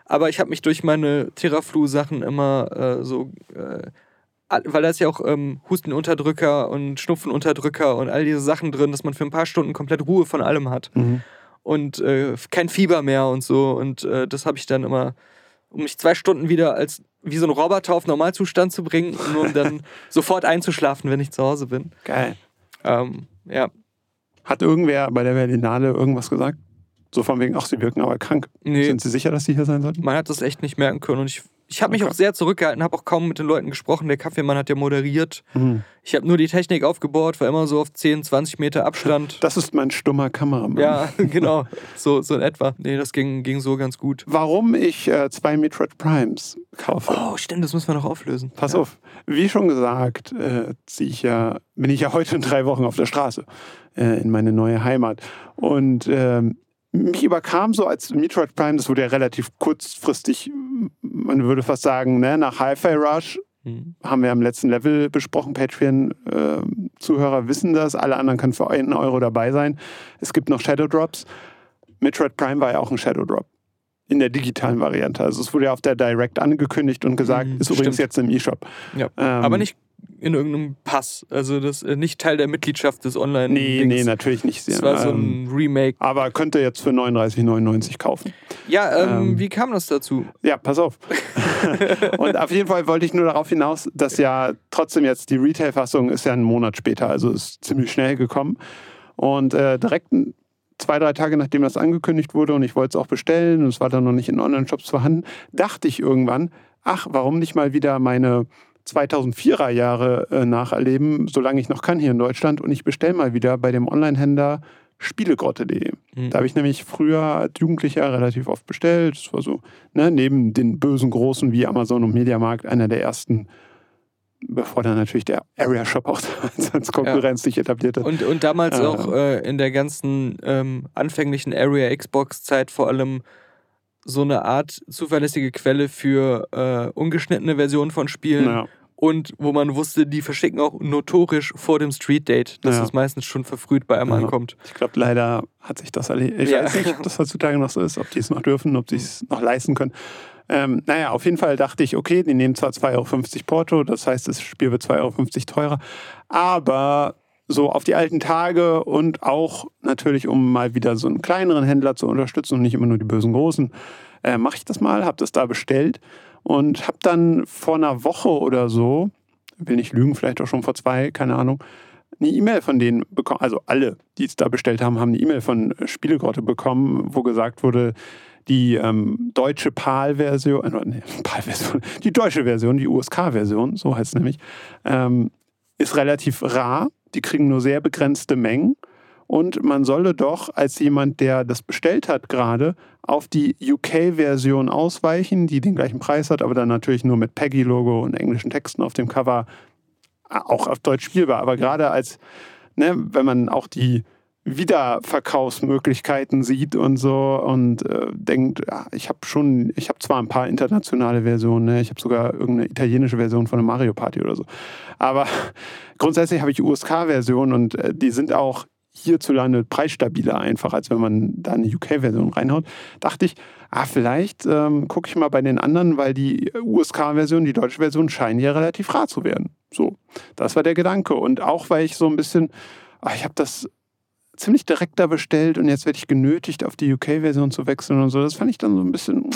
Aber ich habe mich durch meine Theraflu-Sachen immer äh, so, äh, weil da ist ja auch ähm, Hustenunterdrücker und Schnupfenunterdrücker und all diese Sachen drin, dass man für ein paar Stunden komplett Ruhe von allem hat Mhm. Und äh, kein Fieber mehr und so. Und äh, das habe ich dann immer, um mich zwei Stunden wieder als wie so ein Roboter auf Normalzustand zu bringen, nur um dann sofort einzuschlafen, wenn ich zu Hause bin. Geil. Ähm, ja, Hat irgendwer bei der Berlinale irgendwas gesagt? So von wegen, ach, sie wirken aber krank. nee, Sind Sie sicher, dass Sie hier sein sollten? man hat das echt nicht merken können. Und ich, ich habe mich Okay. auch sehr zurückgehalten, habe auch kaum mit den Leuten gesprochen. Der Kaffeemann hat ja moderiert. Mhm. Ich habe nur die Technik aufgebaut, war immer so auf 10, 20 Meter Abstand. Das ist mein stummer Kameramann. ja, genau, so, so in etwa. Nee, das ging, ging so ganz gut. Warum ich äh, zwei Metroid Primes kaufe. Oh, stimmt, das müssen wir noch auflösen. Pass ja. auf, wie schon gesagt, äh, ich ja, bin ich ja heute in drei Wochen auf der Straße äh, in meine neue Heimat. Und ähm, mich überkam so als Metroid Prime, das wurde ja relativ kurzfristig, man würde fast sagen, ne, nach Hi-Fi Rush Mhm. haben wir am letzten Level besprochen. Patreon-Zuhörer wissen das, alle anderen können für einen Euro dabei sein. Es gibt noch Shadow Drops. Metroid Prime war ja auch ein Shadow Drop. In der digitalen Variante. Also es wurde ja auf der Direct angekündigt und gesagt, Mhm, ist übrigens stimmt. jetzt im E-Shop. Ja. Ähm, Aber nicht in irgendeinem Pass. Also das äh, nicht Teil der Mitgliedschaft des online Nee, nee, natürlich nicht. Das war so Ähm, ein Remake. aber könnt ihr jetzt für 39,99 kaufen. Ja, ähm, ähm, wie kam das dazu? Ja, pass auf. und auf jeden Fall wollte ich nur darauf hinaus, dass ja trotzdem jetzt die Retail-Fassung ist ja einen Monat später, also ist ziemlich schnell gekommen. Und äh, direkt zwei, drei Tage nachdem das angekündigt wurde und ich wollte es auch bestellen und es war dann noch nicht in Online-Shops vorhanden, dachte ich irgendwann, ach, warum nicht mal wieder meine 2004er Jahre äh, nacherleben, solange ich noch kann hier in Deutschland und ich bestelle mal wieder bei dem Online-Händler spielegrotte.de. Mhm. Da habe ich nämlich früher als Jugendlicher relativ oft bestellt. Das war so, ne, neben den bösen Großen wie Amazon und Mediamarkt einer der ersten, bevor dann natürlich der Area Shop auch als Konkurrenz sich etablierte. Und, und damals Äh. auch äh, in der ganzen ähm, anfänglichen Area Xbox-Zeit vor allem so eine Art zuverlässige Quelle für äh, ungeschnittene Versionen von Spielen naja, und wo man wusste, die verschicken auch notorisch vor dem Street Date, dass Ja. es meistens schon verfrüht bei einem Ja. ankommt. ich glaube, leider hat sich das erledigt. Ich Ja. weiß nicht, ob das heutzutage noch so ist, ob die es noch dürfen, ob sie es noch leisten können. Ähm, naja, auf jeden Fall dachte ich, okay, die nehmen zwar 2,50 Euro Porto, das heißt, das Spiel wird 2,50 Euro teurer, aber so auf die alten Tage und auch natürlich, um mal wieder so einen kleineren Händler zu unterstützen und nicht immer nur die bösen Großen, äh, mache ich das mal, habe das da bestellt und habe dann vor einer Woche oder so, will nicht lügen, vielleicht auch schon vor zwei, keine Ahnung, eine E-Mail von denen bekommen, also alle, die es da bestellt haben, haben eine E-Mail von Spielegrotte bekommen, wo gesagt wurde, die ähm, deutsche PAL-Version, äh, nee, PAL-Version, die deutsche Version, die USK-Version, so heißt es nämlich, ähm, ist relativ rar. Die kriegen nur sehr begrenzte Mengen. Und man solle doch als jemand, der das bestellt hat gerade, auf die UK-Version ausweichen, die den gleichen Preis hat, aber dann natürlich nur mit Peggy-Logo und englischen Texten auf dem Cover. auch auf Deutsch spielbar. Aber gerade als, ne, wenn man auch die Wiederverkaufsmöglichkeiten sieht und so und äh, denkt, ja, ich habe schon, ich habe zwar ein paar internationale Versionen, ne? ich habe sogar irgendeine italienische Version von einem Mario Party oder so, aber grundsätzlich habe ich USK-Versionen und äh, die sind auch hierzulande preisstabiler einfach, als wenn man da eine UK-Version reinhaut. Dachte ich, ah, vielleicht ähm, gucke ich mal bei den anderen, weil die USK-Version, die deutsche Version, scheinen ja relativ rar zu werden. So, das war der Gedanke. Und auch weil ich so ein bisschen, ah, ich habe das ziemlich direkt da bestellt und jetzt werde ich genötigt, auf die UK-Version zu wechseln und so. Das fand ich dann so ein bisschen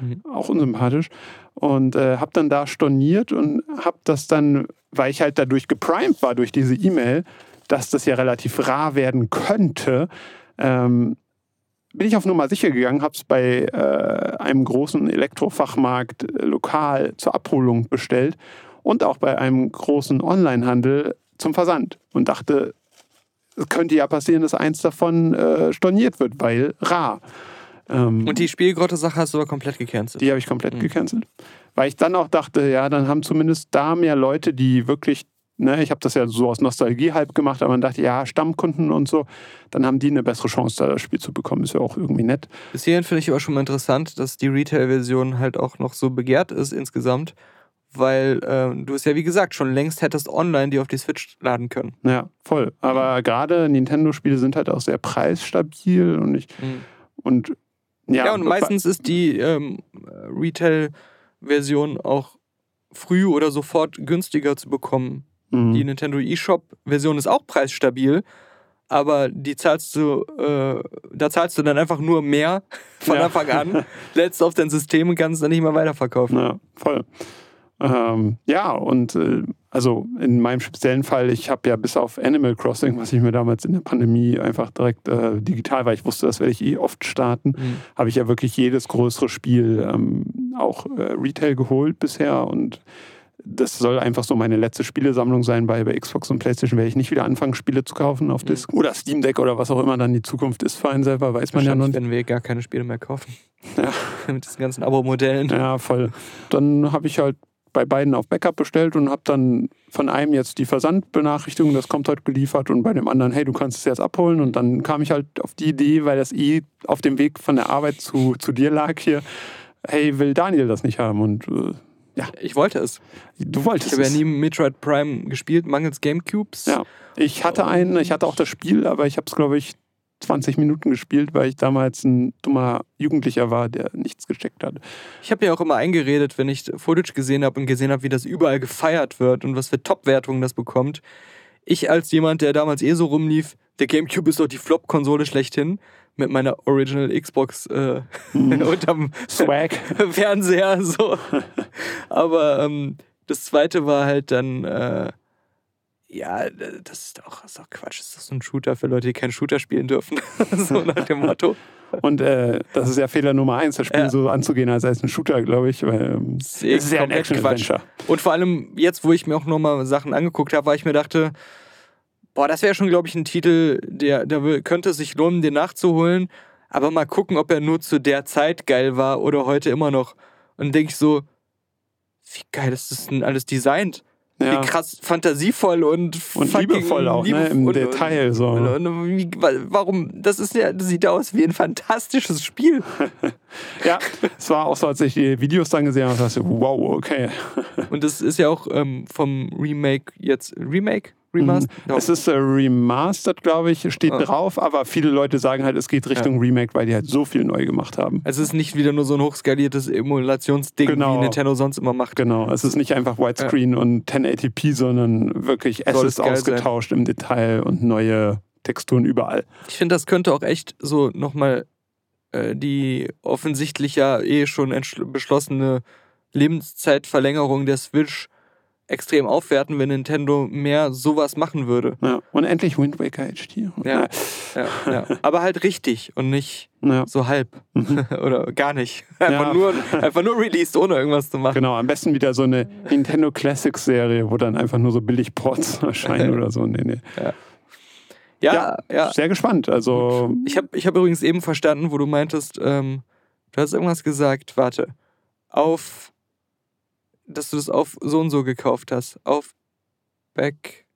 mhm. auch unsympathisch. Und äh, habe dann da storniert und habe das dann, weil ich halt dadurch geprimed war durch diese E-Mail, dass das ja relativ rar werden könnte, ähm, bin ich auf Nummer sicher gegangen, habe es bei äh, einem großen Elektrofachmarkt äh, lokal zur Abholung bestellt und auch bei einem großen Onlinehandel zum Versand und dachte, es könnte ja passieren, dass eins davon äh, storniert wird, weil rar. Ähm, und die Spielgrotte-Sache hast du aber komplett gecancelt? Die habe ich komplett mhm. gecancelt. Weil ich dann auch dachte, ja, dann haben zumindest da mehr Leute, die wirklich, ne, ich habe das ja so aus Nostalgie halb gemacht, aber man dachte, ja, Stammkunden und so, dann haben die eine bessere Chance, da das Spiel zu bekommen. Ist ja auch irgendwie nett. Bis hierhin finde ich aber schon mal interessant, dass die Retail-Version halt auch noch so begehrt ist insgesamt weil äh, du es ja wie gesagt schon längst hättest online die auf die Switch laden können. Ja, voll. Aber mhm. gerade Nintendo-Spiele sind halt auch sehr preisstabil und ich mhm. und ja. Ja, und meistens ist die ähm, Retail-Version auch früh oder sofort günstiger zu bekommen. Mhm. Die Nintendo eShop-Version ist auch preisstabil, aber die zahlst du, äh, da zahlst du dann einfach nur mehr von ja. Anfang an, lädst auf dein System und kannst dann nicht mehr weiterverkaufen. Ja, voll. Ähm, ja, und äh, also in meinem speziellen Fall, ich habe ja bis auf Animal Crossing, was ich mir damals in der Pandemie einfach direkt äh, digital, weil ich wusste, das werde ich eh oft starten, mhm. habe ich ja wirklich jedes größere Spiel ähm, auch äh, Retail geholt bisher und das soll einfach so meine letzte Spielesammlung sein. Bei, bei Xbox und PlayStation werde ich nicht wieder anfangen, Spiele zu kaufen auf Disc. Mhm. Oder Steam Deck oder was auch immer dann die Zukunft ist für einen selber, weiß man ja noch nicht. werden wir gar keine Spiele mehr kaufen. Ja. Mit diesen ganzen Abo-Modellen. Ja, voll. Dann habe ich halt bei beiden auf Backup bestellt und habe dann von einem jetzt die Versandbenachrichtigung, das kommt heute geliefert und bei dem anderen, hey, du kannst es jetzt abholen. Und dann kam ich halt auf die Idee, weil das eh auf dem Weg von der Arbeit zu, zu dir lag hier, hey, will Daniel das nicht haben? Und äh, ja. Ich wollte es. Du wolltest es. Ich habe ja nie Metroid Prime gespielt, mangels Gamecubes. Ja. Ich hatte einen, ich hatte auch das Spiel, aber ich habe es, glaube ich, 20 Minuten gespielt, weil ich damals ein dummer Jugendlicher war, der nichts gecheckt hat. Ich habe ja auch immer eingeredet, wenn ich Footage gesehen habe und gesehen habe, wie das überall gefeiert wird und was für Top-Wertungen das bekommt. Ich als jemand, der damals eh so rumlief, der GameCube ist doch die Flop-Konsole schlechthin, mit meiner Original Xbox äh, mm. unterm Swag Fernseher so. Aber ähm, das zweite war halt dann äh, ja, das ist doch, das ist doch Quatsch. Das ist so ein Shooter für Leute, die keinen Shooter spielen dürfen. so nach dem Motto. Und äh, das ist ja Fehler Nummer eins, das Spiel ja. so anzugehen, als sei es ein Shooter, glaube ich. Weil, ähm, es ist ja ein Action-Adventure. Und vor allem jetzt, wo ich mir auch nochmal Sachen angeguckt habe, weil ich mir dachte, boah, das wäre schon, glaube ich, ein Titel, der, der könnte sich lohnen, den nachzuholen. Aber mal gucken, ob er nur zu der Zeit geil war oder heute immer noch. Und dann denke ich so, wie geil ist das denn alles designt? ja. wie krass fantasievoll und, und liebevoll auch, liebe, ne? Im und, Detail so. Und, und, wie, warum? Das ist ja, das sieht aus wie ein fantastisches Spiel. ja, es war auch so, als ich die Videos dann gesehen habe, dachte ich, wow, okay. und das ist ja auch ähm, vom Remake jetzt Remake Remastered? Mhm. Es ist äh, Remastered, glaube ich, steht oh. drauf, aber viele Leute sagen halt, es geht Richtung ja. Remake, weil die halt so viel neu gemacht haben. Es ist nicht wieder nur so ein hochskaliertes Emulationsding, genau. wie Nintendo sonst immer macht. Genau, es ist nicht einfach Widescreen ja. und 1080p, sondern wirklich Assets ausgetauscht sein. im Detail und neue Texturen überall. Ich finde, das könnte auch echt so nochmal äh, die offensichtlich ja eh schon beschlossene Lebenszeitverlängerung der Switch extrem aufwerten, wenn Nintendo mehr sowas machen würde. Ja. Und endlich Wind Waker HD. Ja, ja, ja. Aber halt richtig und nicht ja. so halb. Mhm. Oder gar nicht. Einfach, ja. nur, einfach nur released, ohne irgendwas zu machen. Genau, am besten wieder so eine Nintendo Classics Serie, wo dann einfach nur so billig Ports erscheinen oder so. Nee, nee. Ja. Ja, ja, ja. Sehr gespannt. Also ich habe ich hab übrigens eben verstanden, wo du meintest, ähm, du hast irgendwas gesagt, warte, auf dass du das auf so und so gekauft hast. Auf Back.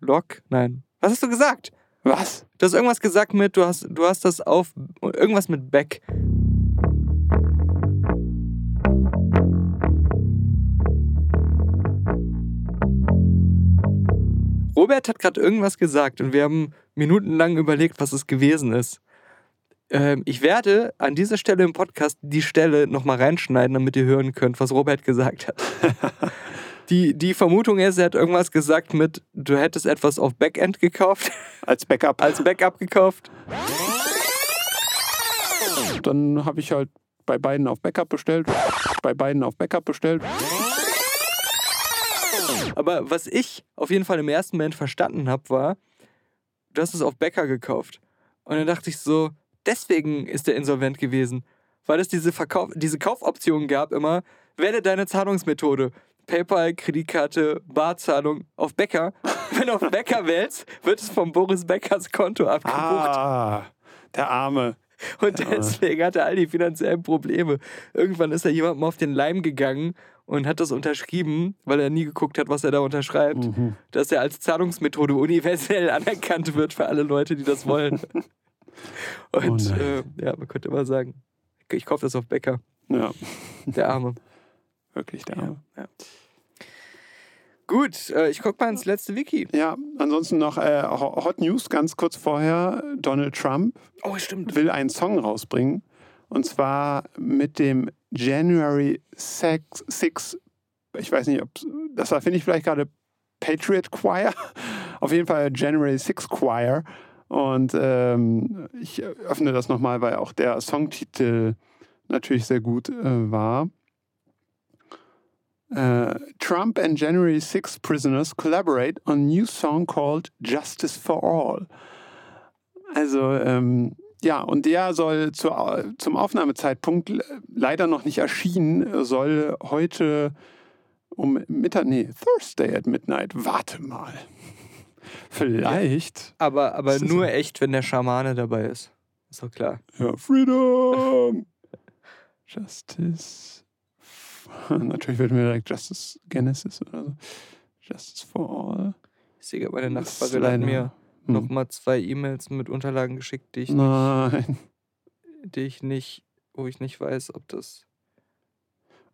Lock? Nein. Was hast du gesagt? Was? Du hast irgendwas gesagt mit, du hast, du hast das auf. Irgendwas mit Back. Robert hat gerade irgendwas gesagt und wir haben minutenlang überlegt, was es gewesen ist. Ähm, ich werde an dieser Stelle im Podcast die Stelle nochmal reinschneiden, damit ihr hören könnt, was Robert gesagt hat. die, die Vermutung ist, er hat irgendwas gesagt mit, du hättest etwas auf Backend gekauft, Als Backup. als Backup gekauft. Dann habe ich halt bei beiden auf Backup bestellt. Bei beiden auf Backup bestellt. Aber was ich auf jeden Fall im ersten Moment verstanden habe, war, du hast es auf Bäcker gekauft. Und dann dachte ich so, deswegen ist der insolvent gewesen. Weil es diese, Verkauf diese Kaufoption gab immer, wähle deine Zahlungsmethode. PayPal, Kreditkarte, Barzahlung auf Bäcker. Wenn du auf Bäcker wählst, wird es vom Boris Beckers Konto abgebucht. Ah, der Arme. Und deswegen hat er all die finanziellen Probleme. Irgendwann ist er jemandem auf den Leim gegangen und hat das unterschrieben, weil er nie geguckt hat, was er da unterschreibt, Mhm. dass er als Zahlungsmethode universell anerkannt wird für alle Leute, die das wollen. Und Oh äh, ja, man könnte immer sagen, ich kaufe das auf Bäcker, Ja, der Arme. wirklich der Arme. Gut, äh, ich gucke mal ins letzte Wiki. Ja, ansonsten noch äh, Ho- Hot News ganz kurz vorher. Donald Trump Oh, will einen Song rausbringen. Und zwar mit dem January 6, 6 ich weiß nicht, ob das war, finde ich vielleicht gerade Patriot Choir. Auf jeden Fall January 6 Choir. Und ähm, ich öffne das nochmal, weil auch der Songtitel natürlich sehr gut äh, war. Äh, Trump and January 6 prisoners collaborate on new song called Justice for All. Also, ähm, ja, und der soll zu, zum Aufnahmezeitpunkt le- leider noch nicht erschienen, soll heute um Mittag, nee, Thursday at Midnight. Warte mal. Vielleicht. Aber, aber Das nur so. echt, wenn der Schamane dabei ist. Ist doch klar. Ja, Freedom! Justice. Natürlich wird mir direkt Justice Genesis oder so. Justice for All. Ich sehe gerade, meine Das ist Nachbarin hat leider- mir Hm. nochmal zwei E-Mails mit Unterlagen geschickt, die ich, Nein. die ich nicht, wo ich nicht weiß, ob das.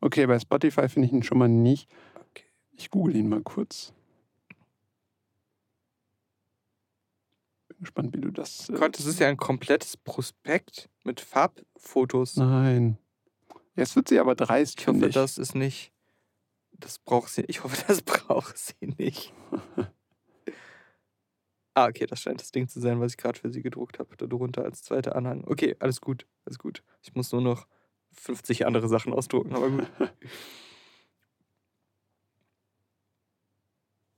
Okay, bei Spotify finde ich ihn schon mal nicht. Okay. Ich google ihn mal kurz. Bin gespannt, wie du das. äh, Gott, das ist ja ein komplettes Prospekt mit Farbfotos. Nein. Jetzt wird sie aber dreist. Ich hoffe, ich. das ist nicht. Das braucht sie. Ich hoffe, das braucht sie nicht. ah, okay, das scheint das Ding zu sein, was ich gerade für sie gedruckt habe. Darunter als zweiter Anhang. Okay, alles gut. Alles gut. Ich muss nur noch 50 andere Sachen ausdrucken, aber gut.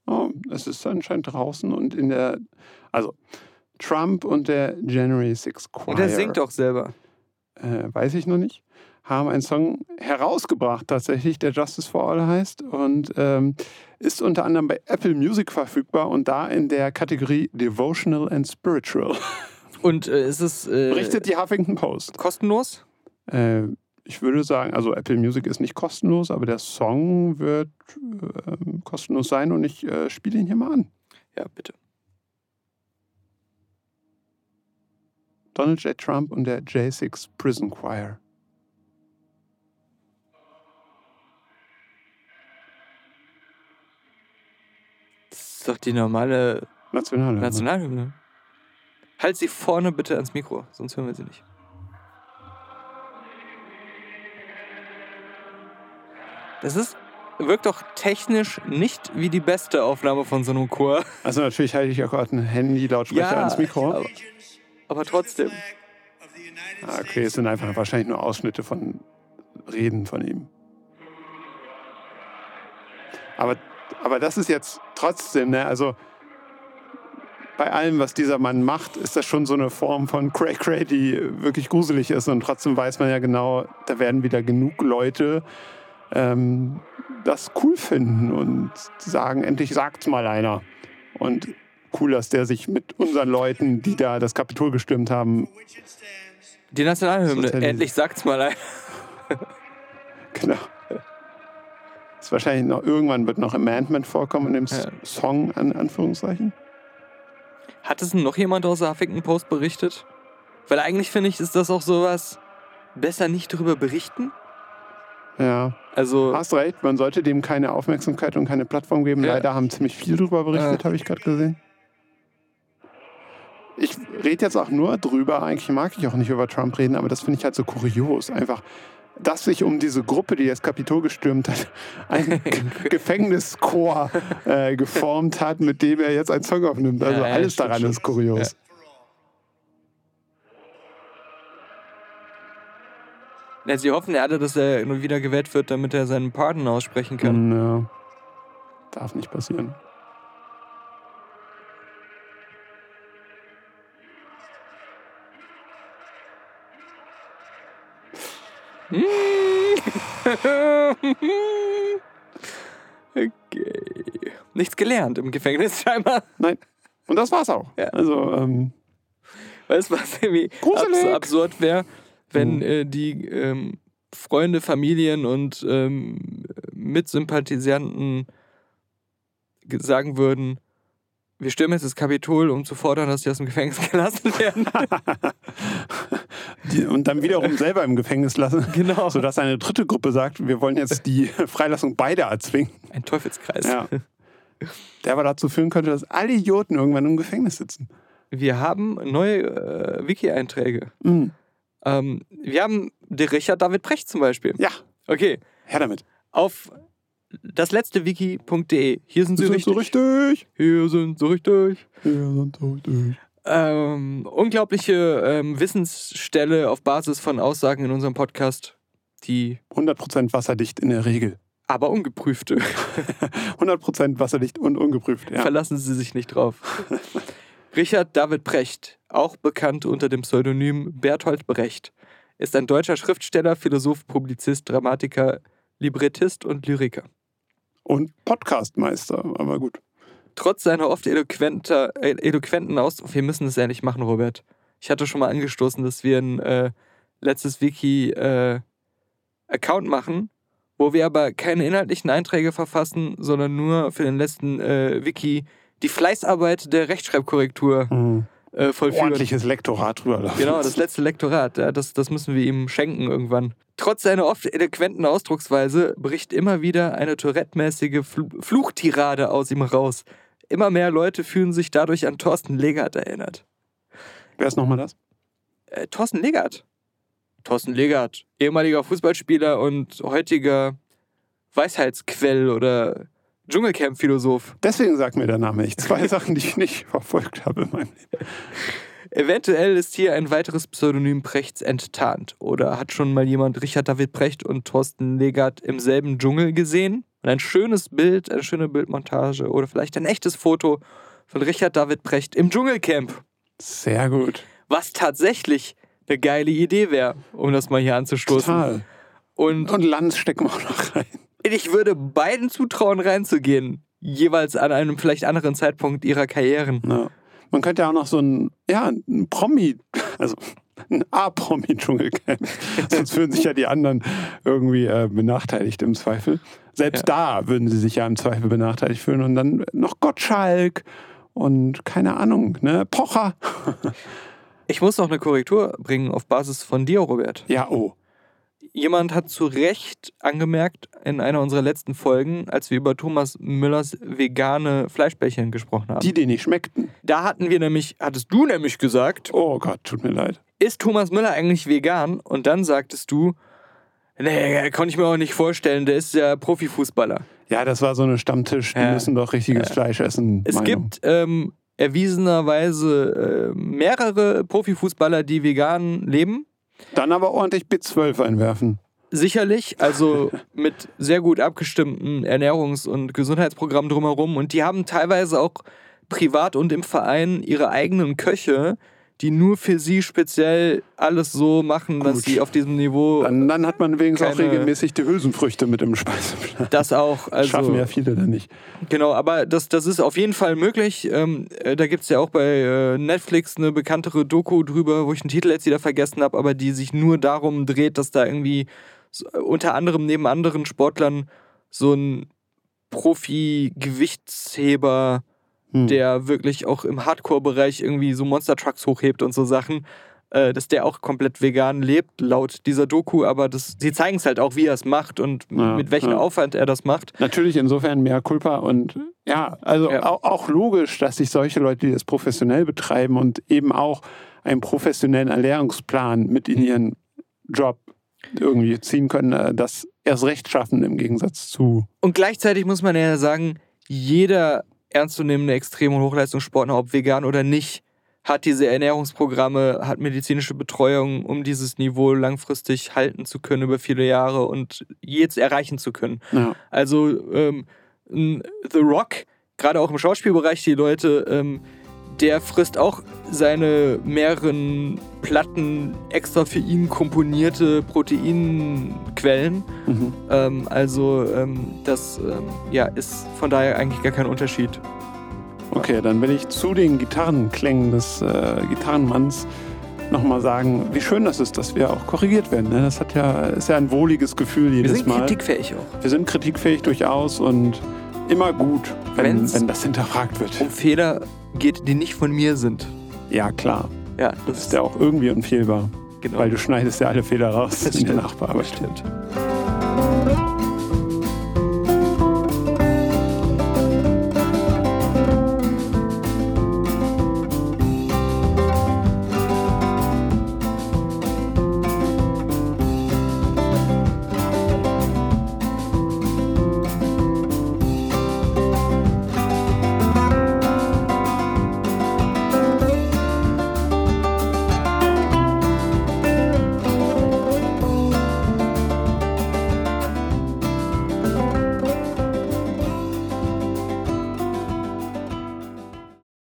Oh, es ist anscheinend draußen und in der. Also, Trump und der January 6 Choir. Und er singt auch selber. äh, weiß ich noch nicht, haben einen Song herausgebracht, tatsächlich, der Justice for All heißt und ähm, ist unter anderem bei Apple Music verfügbar und da in der Kategorie Devotional and Spiritual. Und äh, ist es äh, Berichtet die Huffington Post. kostenlos? Äh, ich würde sagen, also Apple Music ist nicht kostenlos, aber der Song wird äh, kostenlos sein und ich äh, spiele ihn hier mal an. Ja, bitte. Donald J. Trump und der J6 Prison Choir. Das ist doch die normale Nationalhymne. Nationalhymne. Halt sie vorne bitte ans Mikro, sonst hören wir sie nicht. Das ist, wirkt doch technisch nicht wie die beste Aufnahme von so einem Chor. Also natürlich halte ich auch gerade ein Handy-Lautsprecher ans Mikro. Aber, trotzdem. Ah, okay, es sind einfach wahrscheinlich nur Ausschnitte von Reden von ihm. Aber, aber das ist jetzt trotzdem, ne, also bei allem, was dieser Mann macht, ist das schon so eine Form von Cray Cray, die wirklich gruselig ist. Und trotzdem weiß man ja genau, da werden wieder genug Leute ähm, das cool finden und sagen, endlich sagt's mal einer. Und cool, dass der sich mit unseren Leuten, die da das Kapitol gestürmt haben, Die Nationalhymne, endlich sagt's mal ein. Genau. Ist wahrscheinlich noch, irgendwann wird noch Amendment vorkommen in dem Ja. Song, an Anführungszeichen. Hat es denn noch jemand aus der Huffington Post berichtet? Weil eigentlich finde ich, ist das auch sowas, besser nicht drüber berichten. Ja, Also, hast recht, man sollte dem keine Aufmerksamkeit und keine Plattform geben. Ja. Leider haben ziemlich viel drüber berichtet, Ja. habe ich gerade gesehen. Ich rede jetzt auch nur drüber, eigentlich mag ich auch nicht über Trump reden, aber das finde ich halt so kurios. Einfach, dass sich um diese Gruppe, die das Kapitol gestürmt hat, ein Gefängnischor äh, geformt hat, mit dem er jetzt einen Song aufnimmt. Also Ja, ja, alles daran schon. ist kurios. ja, sie hoffen ja alle, dass er nur wieder gewählt wird, damit er seinen Pardon aussprechen kann. Ja. Darf nicht passieren. okay. Nichts gelernt im Gefängnis scheinbar. Nein. Und das war's auch. Ja. Also, ähm, Weißt du, was irgendwie abs absurd wäre, wenn Mhm. äh, die ähm, Freunde, Familien und ähm, Mitsympathisanten ge- sagen würden, wir stürmen jetzt das Kapitol, um zu fordern, dass die aus dem Gefängnis gelassen werden. und dann wiederum selber im Gefängnis lassen. genau. Sodass eine dritte Gruppe sagt, wir wollen jetzt die Freilassung beider erzwingen. Ein Teufelskreis. Ja. Der aber dazu führen könnte, dass alle Idioten irgendwann im Gefängnis sitzen. Wir haben neue äh, Wiki-Einträge. Mhm. Ähm, wir haben den Richard David Brecht zum Beispiel. Ja, Okay, her damit. auf das letzte wiki.de. Hier sind sie sind richtig. so richtig. Hier sind sie richtig. Wir sind so richtig. Ähm, unglaubliche ähm, Wissensstelle auf Basis von Aussagen in unserem Podcast, die 100% wasserdicht in der Regel. aber ungeprüfte. 100% wasserdicht und ungeprüft. Ja. Verlassen Sie sich nicht drauf. Richard David Brecht, auch bekannt unter dem Pseudonym Berthold Brecht, ist ein deutscher Schriftsteller, Philosoph, Publizist, Dramatiker, Librettist und Lyriker. Und Podcastmeister, aber gut. Trotz seiner oft eloquenter, äh, eloquenten Ausdruck, wir müssen das ehrlich machen, Robert. Ich hatte schon mal angestoßen, dass wir ein äh, letztes Wiki-Account machen, wo wir aber keine inhaltlichen Einträge verfassen, sondern nur für den letzten äh, Wiki die Fleißarbeit der Rechtschreibkorrektur Mhm. äh, vollführen. Ordentliches Lektorat drüber. Genau, das letzte Lektorat, ja, das, das müssen wir ihm schenken irgendwann. Trotz seiner oft eloquenten Ausdrucksweise bricht immer wieder eine Tourette-mäßige Fl Fluchtirade aus ihm raus. Immer mehr Leute fühlen sich dadurch an Thorsten Legert erinnert. Wer ist nochmal das? Äh, Thorsten Legert. Thorsten Legert, ehemaliger Fußballspieler und heutiger Weisheitsquell oder Dschungelcamp-Philosoph. Deswegen sagt mir der Name nicht. Zwei Sachen, die ich nicht verfolgt habe in meinem Leben. Eventuell ist hier ein weiteres Pseudonym Prechts enttarnt. Oder hat schon mal jemand Richard David Precht und Thorsten Legert im selben Dschungel gesehen? Und ein schönes Bild, eine schöne Bildmontage oder vielleicht ein echtes Foto von Richard David Precht im Dschungelcamp. Sehr gut. Was tatsächlich eine geile Idee wäre, um das mal hier anzustoßen. Total. Und Und Lanz stecken wir auch noch rein. ich würde beiden zutrauen, reinzugehen. Jeweils an einem vielleicht anderen Zeitpunkt ihrer Karrieren. Ja. Man könnte ja auch noch so ein, ja, ein Promi, also ein A-Promi-Dschungelcamp. Sonst fühlen sich ja die anderen irgendwie äh, benachteiligt im Zweifel. Selbst da würden sie sich ja im Zweifel benachteiligt fühlen. Und dann noch Gottschalk und keine Ahnung, ne, Pocher. Ich muss noch eine Korrektur bringen auf Basis von dir, Robert. Ja, oh. Jemand hat zu Recht angemerkt in einer unserer letzten Folgen, als wir über Thomas Müllers vegane Fleischbällchen gesprochen haben. Die, die nicht schmeckten. da hatten wir nämlich, hattest du nämlich gesagt, Oh Gott, tut mir leid. ist Thomas Müller eigentlich vegan? Und dann sagtest du, nee, konnte ich mir auch nicht vorstellen, der ist ja Profifußballer. Ja, das war so eine Stammtisch, die Ja. müssen doch richtiges Fleisch essen. Es Meinung. gibt ähm, erwiesenerweise äh, mehrere Profifußballer, die vegan leben. Dann aber ordentlich B12 einwerfen. Sicherlich, also mit sehr gut abgestimmten Ernährungs- und Gesundheitsprogrammen drumherum. Und die haben teilweise auch privat und im Verein ihre eigenen Köche, die nur für sie speziell alles so machen, dass Gut. sie auf diesem Niveau Dann, dann hat man wenigstens auch regelmäßig die Hülsenfrüchte mit im Speiseplan. das auch. Das Also, schaffen ja viele dann nicht. Genau, aber das, das ist auf jeden Fall möglich. Ähm, äh, da gibt es ja auch bei äh, Netflix eine bekanntere Doku drüber, wo ich den Titel jetzt wieder vergessen habe, aber die sich nur darum dreht, dass da irgendwie äh, unter anderem neben anderen Sportlern so ein Profi-Gewichtsheber, Hm. der wirklich auch im Hardcore-Bereich irgendwie so Monster-Trucks hochhebt und so Sachen, äh, dass der auch komplett vegan lebt, laut dieser Doku, aber das, sie zeigen es halt auch, wie er es macht und Ja, mit welchem ja. Aufwand er das macht. Natürlich insofern mehr Culpa und ja, also Ja. Auch, auch logisch, dass sich solche Leute, die das professionell betreiben und eben auch einen professionellen Ernährungsplan mit in ihren Job irgendwie ziehen können, äh, das erst recht schaffen im Gegensatz zu. Und gleichzeitig muss man ja sagen, jeder ernstzunehmende Extrem- und Hochleistungssportler, ob vegan oder nicht, hat diese Ernährungsprogramme, hat medizinische Betreuung, um dieses Niveau langfristig halten zu können über viele Jahre und jetzt erreichen zu können. Ja. Also ähm, The Rock, gerade auch im Schauspielbereich, die Leute, ähm, der frisst auch seine mehreren Platten extra für ihn komponierte Proteinquellen. Mhm. Ähm, also ähm, das ähm, ja, ist von daher eigentlich gar kein Unterschied. Okay, dann will ich zu den Gitarrenklängen des äh, Gitarrenmanns nochmal sagen, wie schön das ist, dass wir auch korrigiert werden. Ne? Das hat ja, ist ja ein wohliges Gefühl Wir jedes sind Mal. kritikfähig auch. Wir sind kritikfähig durchaus und immer gut, wenn, Wenn's- wenn das hinterfragt wird. Um Fehler geht, die nicht von mir sind. Ja, klar. Ja, das, das ist ja auch irgendwie unfehlbar. Genau. Weil du schneidest ja alle Fehler raus das in stimmt. der Nachbearbeitung. Das stimmt.